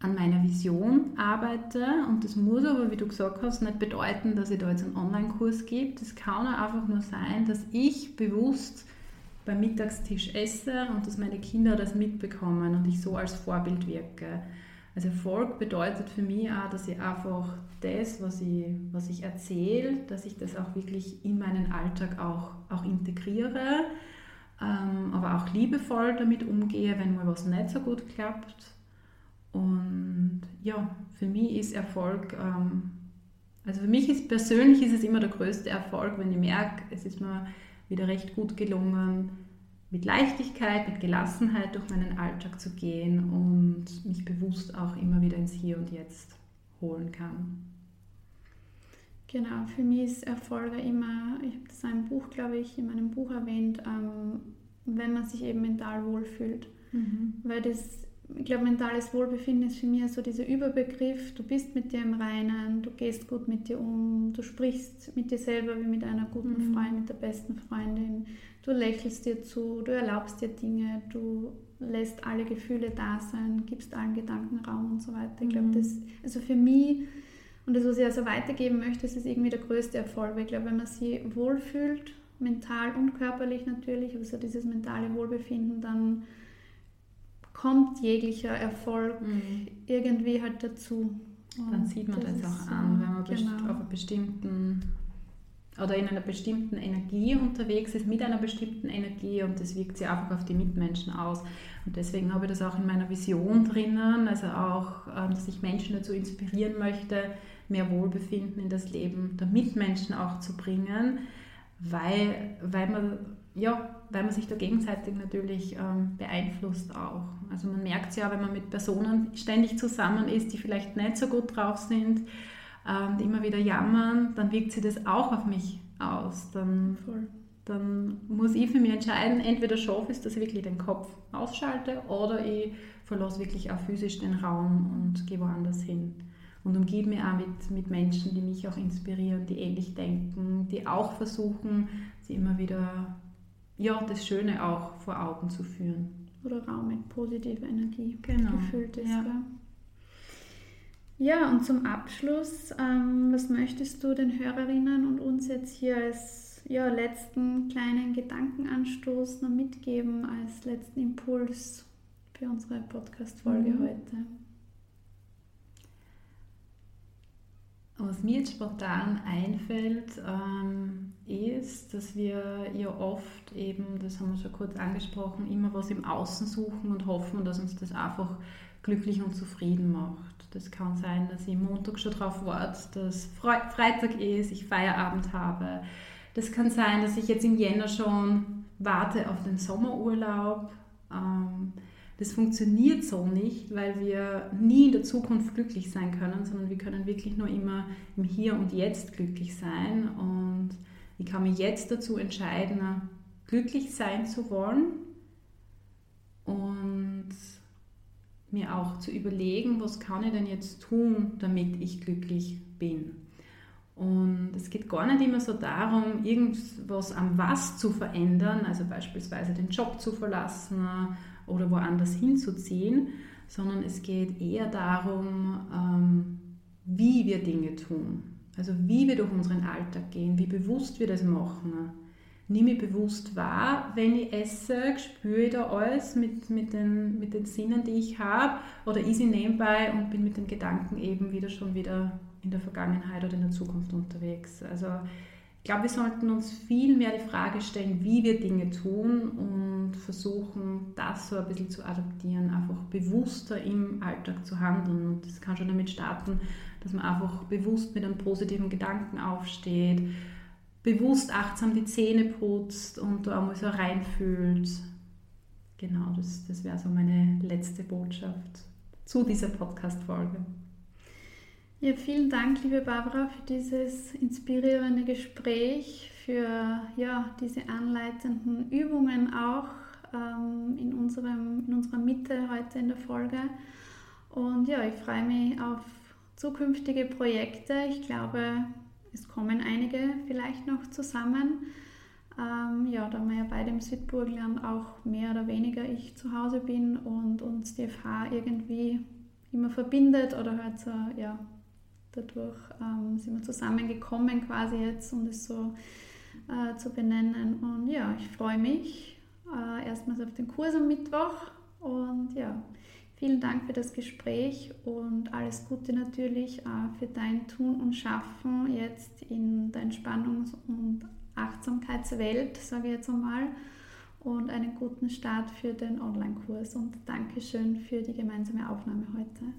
an meiner Vision arbeite und das muss aber, wie du gesagt hast, nicht bedeuten, dass ich da jetzt einen Online-Kurs gebe. Das kann auch einfach nur sein, dass ich bewusst beim Mittagstisch esse und dass meine Kinder das mitbekommen und ich so als Vorbild wirke. Also Erfolg bedeutet für mich auch, dass ich einfach das, was ich, was ich erzähle, dass ich das auch wirklich in meinen Alltag auch, auch integriere, ähm, aber auch liebevoll damit umgehe, wenn mal was nicht so gut klappt und ja, für mich ist Erfolg, ähm, also für mich ist persönlich ist es immer der größte Erfolg, wenn ich merke, es ist mir wieder recht gut gelungen, mit Leichtigkeit, mit Gelassenheit durch meinen Alltag zu gehen und mich bewusst auch immer wieder ins Hier und Jetzt holen kann. Genau, für mich ist Erfolg immer, ich habe das in einem Buch, glaube ich, in meinem Buch erwähnt, ähm, wenn man sich eben mental wohlfühlt. Mhm. Weil das ich glaube, mentales Wohlbefinden ist für mich so dieser Überbegriff, du bist mit dir im Reinen, du gehst gut mit dir um, du sprichst mit dir selber wie mit einer guten mhm. Freundin, mit der besten Freundin, du lächelst dir zu, du erlaubst dir Dinge, du lässt alle Gefühle da sein, gibst allen Gedanken Raum und so weiter. Ich glaube, mhm. das, also für mich, und das, was ich also weitergeben möchte, ist irgendwie der größte Erfolg. Ich glaube, wenn man sich wohlfühlt, mental und körperlich natürlich, also dieses mentale Wohlbefinden, dann kommt jeglicher Erfolg mhm. irgendwie halt dazu. Und Dann sieht man das, das auch an, wenn man genau. auf einer bestimmten oder in einer bestimmten Energie unterwegs ist, mit einer bestimmten Energie und das wirkt sich einfach auf die Mitmenschen aus. Und deswegen habe ich das auch in meiner Vision drinnen, also auch, ähm, dass ich Menschen dazu inspirieren möchte, mehr Wohlbefinden in das Leben der Mitmenschen auch zu bringen, weil, weil man ja, weil man sich da gegenseitig natürlich ähm, beeinflusst auch. Also man merkt es ja, wenn man mit Personen ständig zusammen ist, die vielleicht nicht so gut drauf sind, ähm, die immer wieder jammern, dann wirkt sich das auch auf mich aus. Dann, dann muss ich für mich entscheiden, entweder schaffe ich es, dass ich wirklich den Kopf ausschalte oder ich verlasse wirklich auch physisch den Raum und gehe woanders hin. Und umgebe mich auch mit, mit Menschen, die mich auch inspirieren, die ähnlich denken, die auch versuchen, sie immer wieder ja, das Schöne auch vor Augen zu führen. Oder Raum mit positiver Energie genau. gefüllt ist. Ja. ja, und zum Abschluss, ähm, was möchtest du den Hörerinnen und uns jetzt hier als ja, letzten kleinen Gedankenanstoß noch mitgeben, als letzten Impuls für unsere Podcast-Folge mhm. heute? Was mir jetzt spontan einfällt, ähm, ist, dass wir ja oft eben, das haben wir schon kurz angesprochen, immer was im Außen suchen und hoffen, dass uns das einfach glücklich und zufrieden macht. Das kann sein, dass ich Montag schon darauf warte, dass Freitag ist, ich Feierabend habe. Das kann sein, dass ich jetzt im Jänner schon warte auf den Sommerurlaub. Ähm, das funktioniert so nicht, weil wir nie in der Zukunft glücklich sein können, sondern wir können wirklich nur immer im Hier und Jetzt glücklich sein. Und ich kann mich jetzt dazu entscheiden, glücklich sein zu wollen und mir auch zu überlegen, was kann ich denn jetzt tun, damit ich glücklich bin. Und es geht gar nicht immer so darum, irgendwas am Was zu verändern, also beispielsweise den Job zu verlassen oder woanders hinzuziehen, sondern es geht eher darum, ähm, wie wir Dinge tun. Also wie wir durch unseren Alltag gehen, wie bewusst wir das machen. Nimm ich bewusst wahr, wenn ich esse, spüre ich da alles mit, mit, den, mit den Sinnen, die ich habe, oder ist ich nebenbei und bin mit den Gedanken eben wieder schon wieder in der Vergangenheit oder in der Zukunft unterwegs. Also ich glaube, wir sollten uns viel mehr die Frage stellen, wie wir Dinge tun und versuchen, das so ein bisschen zu adaptieren, einfach bewusster im Alltag zu handeln. Und das kann schon damit starten, dass man einfach bewusst mit einem positiven Gedanken aufsteht, bewusst achtsam die Zähne putzt und da einmal so reinfühlt. Genau, das, das wäre so meine letzte Botschaft zu dieser Podcast-Folge. Ja, vielen Dank, liebe Barbara, für dieses inspirierende Gespräch, für ja, diese anleitenden Übungen auch ähm, in, unserem, in unserer Mitte heute in der Folge. Und ja, ich freue mich auf zukünftige Projekte. Ich glaube, es kommen einige vielleicht noch zusammen. Ähm, ja, da wir ja beide im Südburgland auch mehr oder weniger ich zu Hause bin und uns die FH irgendwie immer verbindet oder halt so, ja, dadurch ähm, sind wir zusammengekommen quasi jetzt, um das so äh, zu benennen. Und ja, ich freue mich äh, erstmals auf den Kurs am Mittwoch und ja, vielen Dank für das Gespräch und alles Gute natürlich äh, für dein Tun und Schaffen jetzt in der Entspannungs- und Achtsamkeitswelt, sage ich jetzt einmal. Und einen guten Start für den Online-Kurs und Dankeschön für die gemeinsame Aufnahme heute.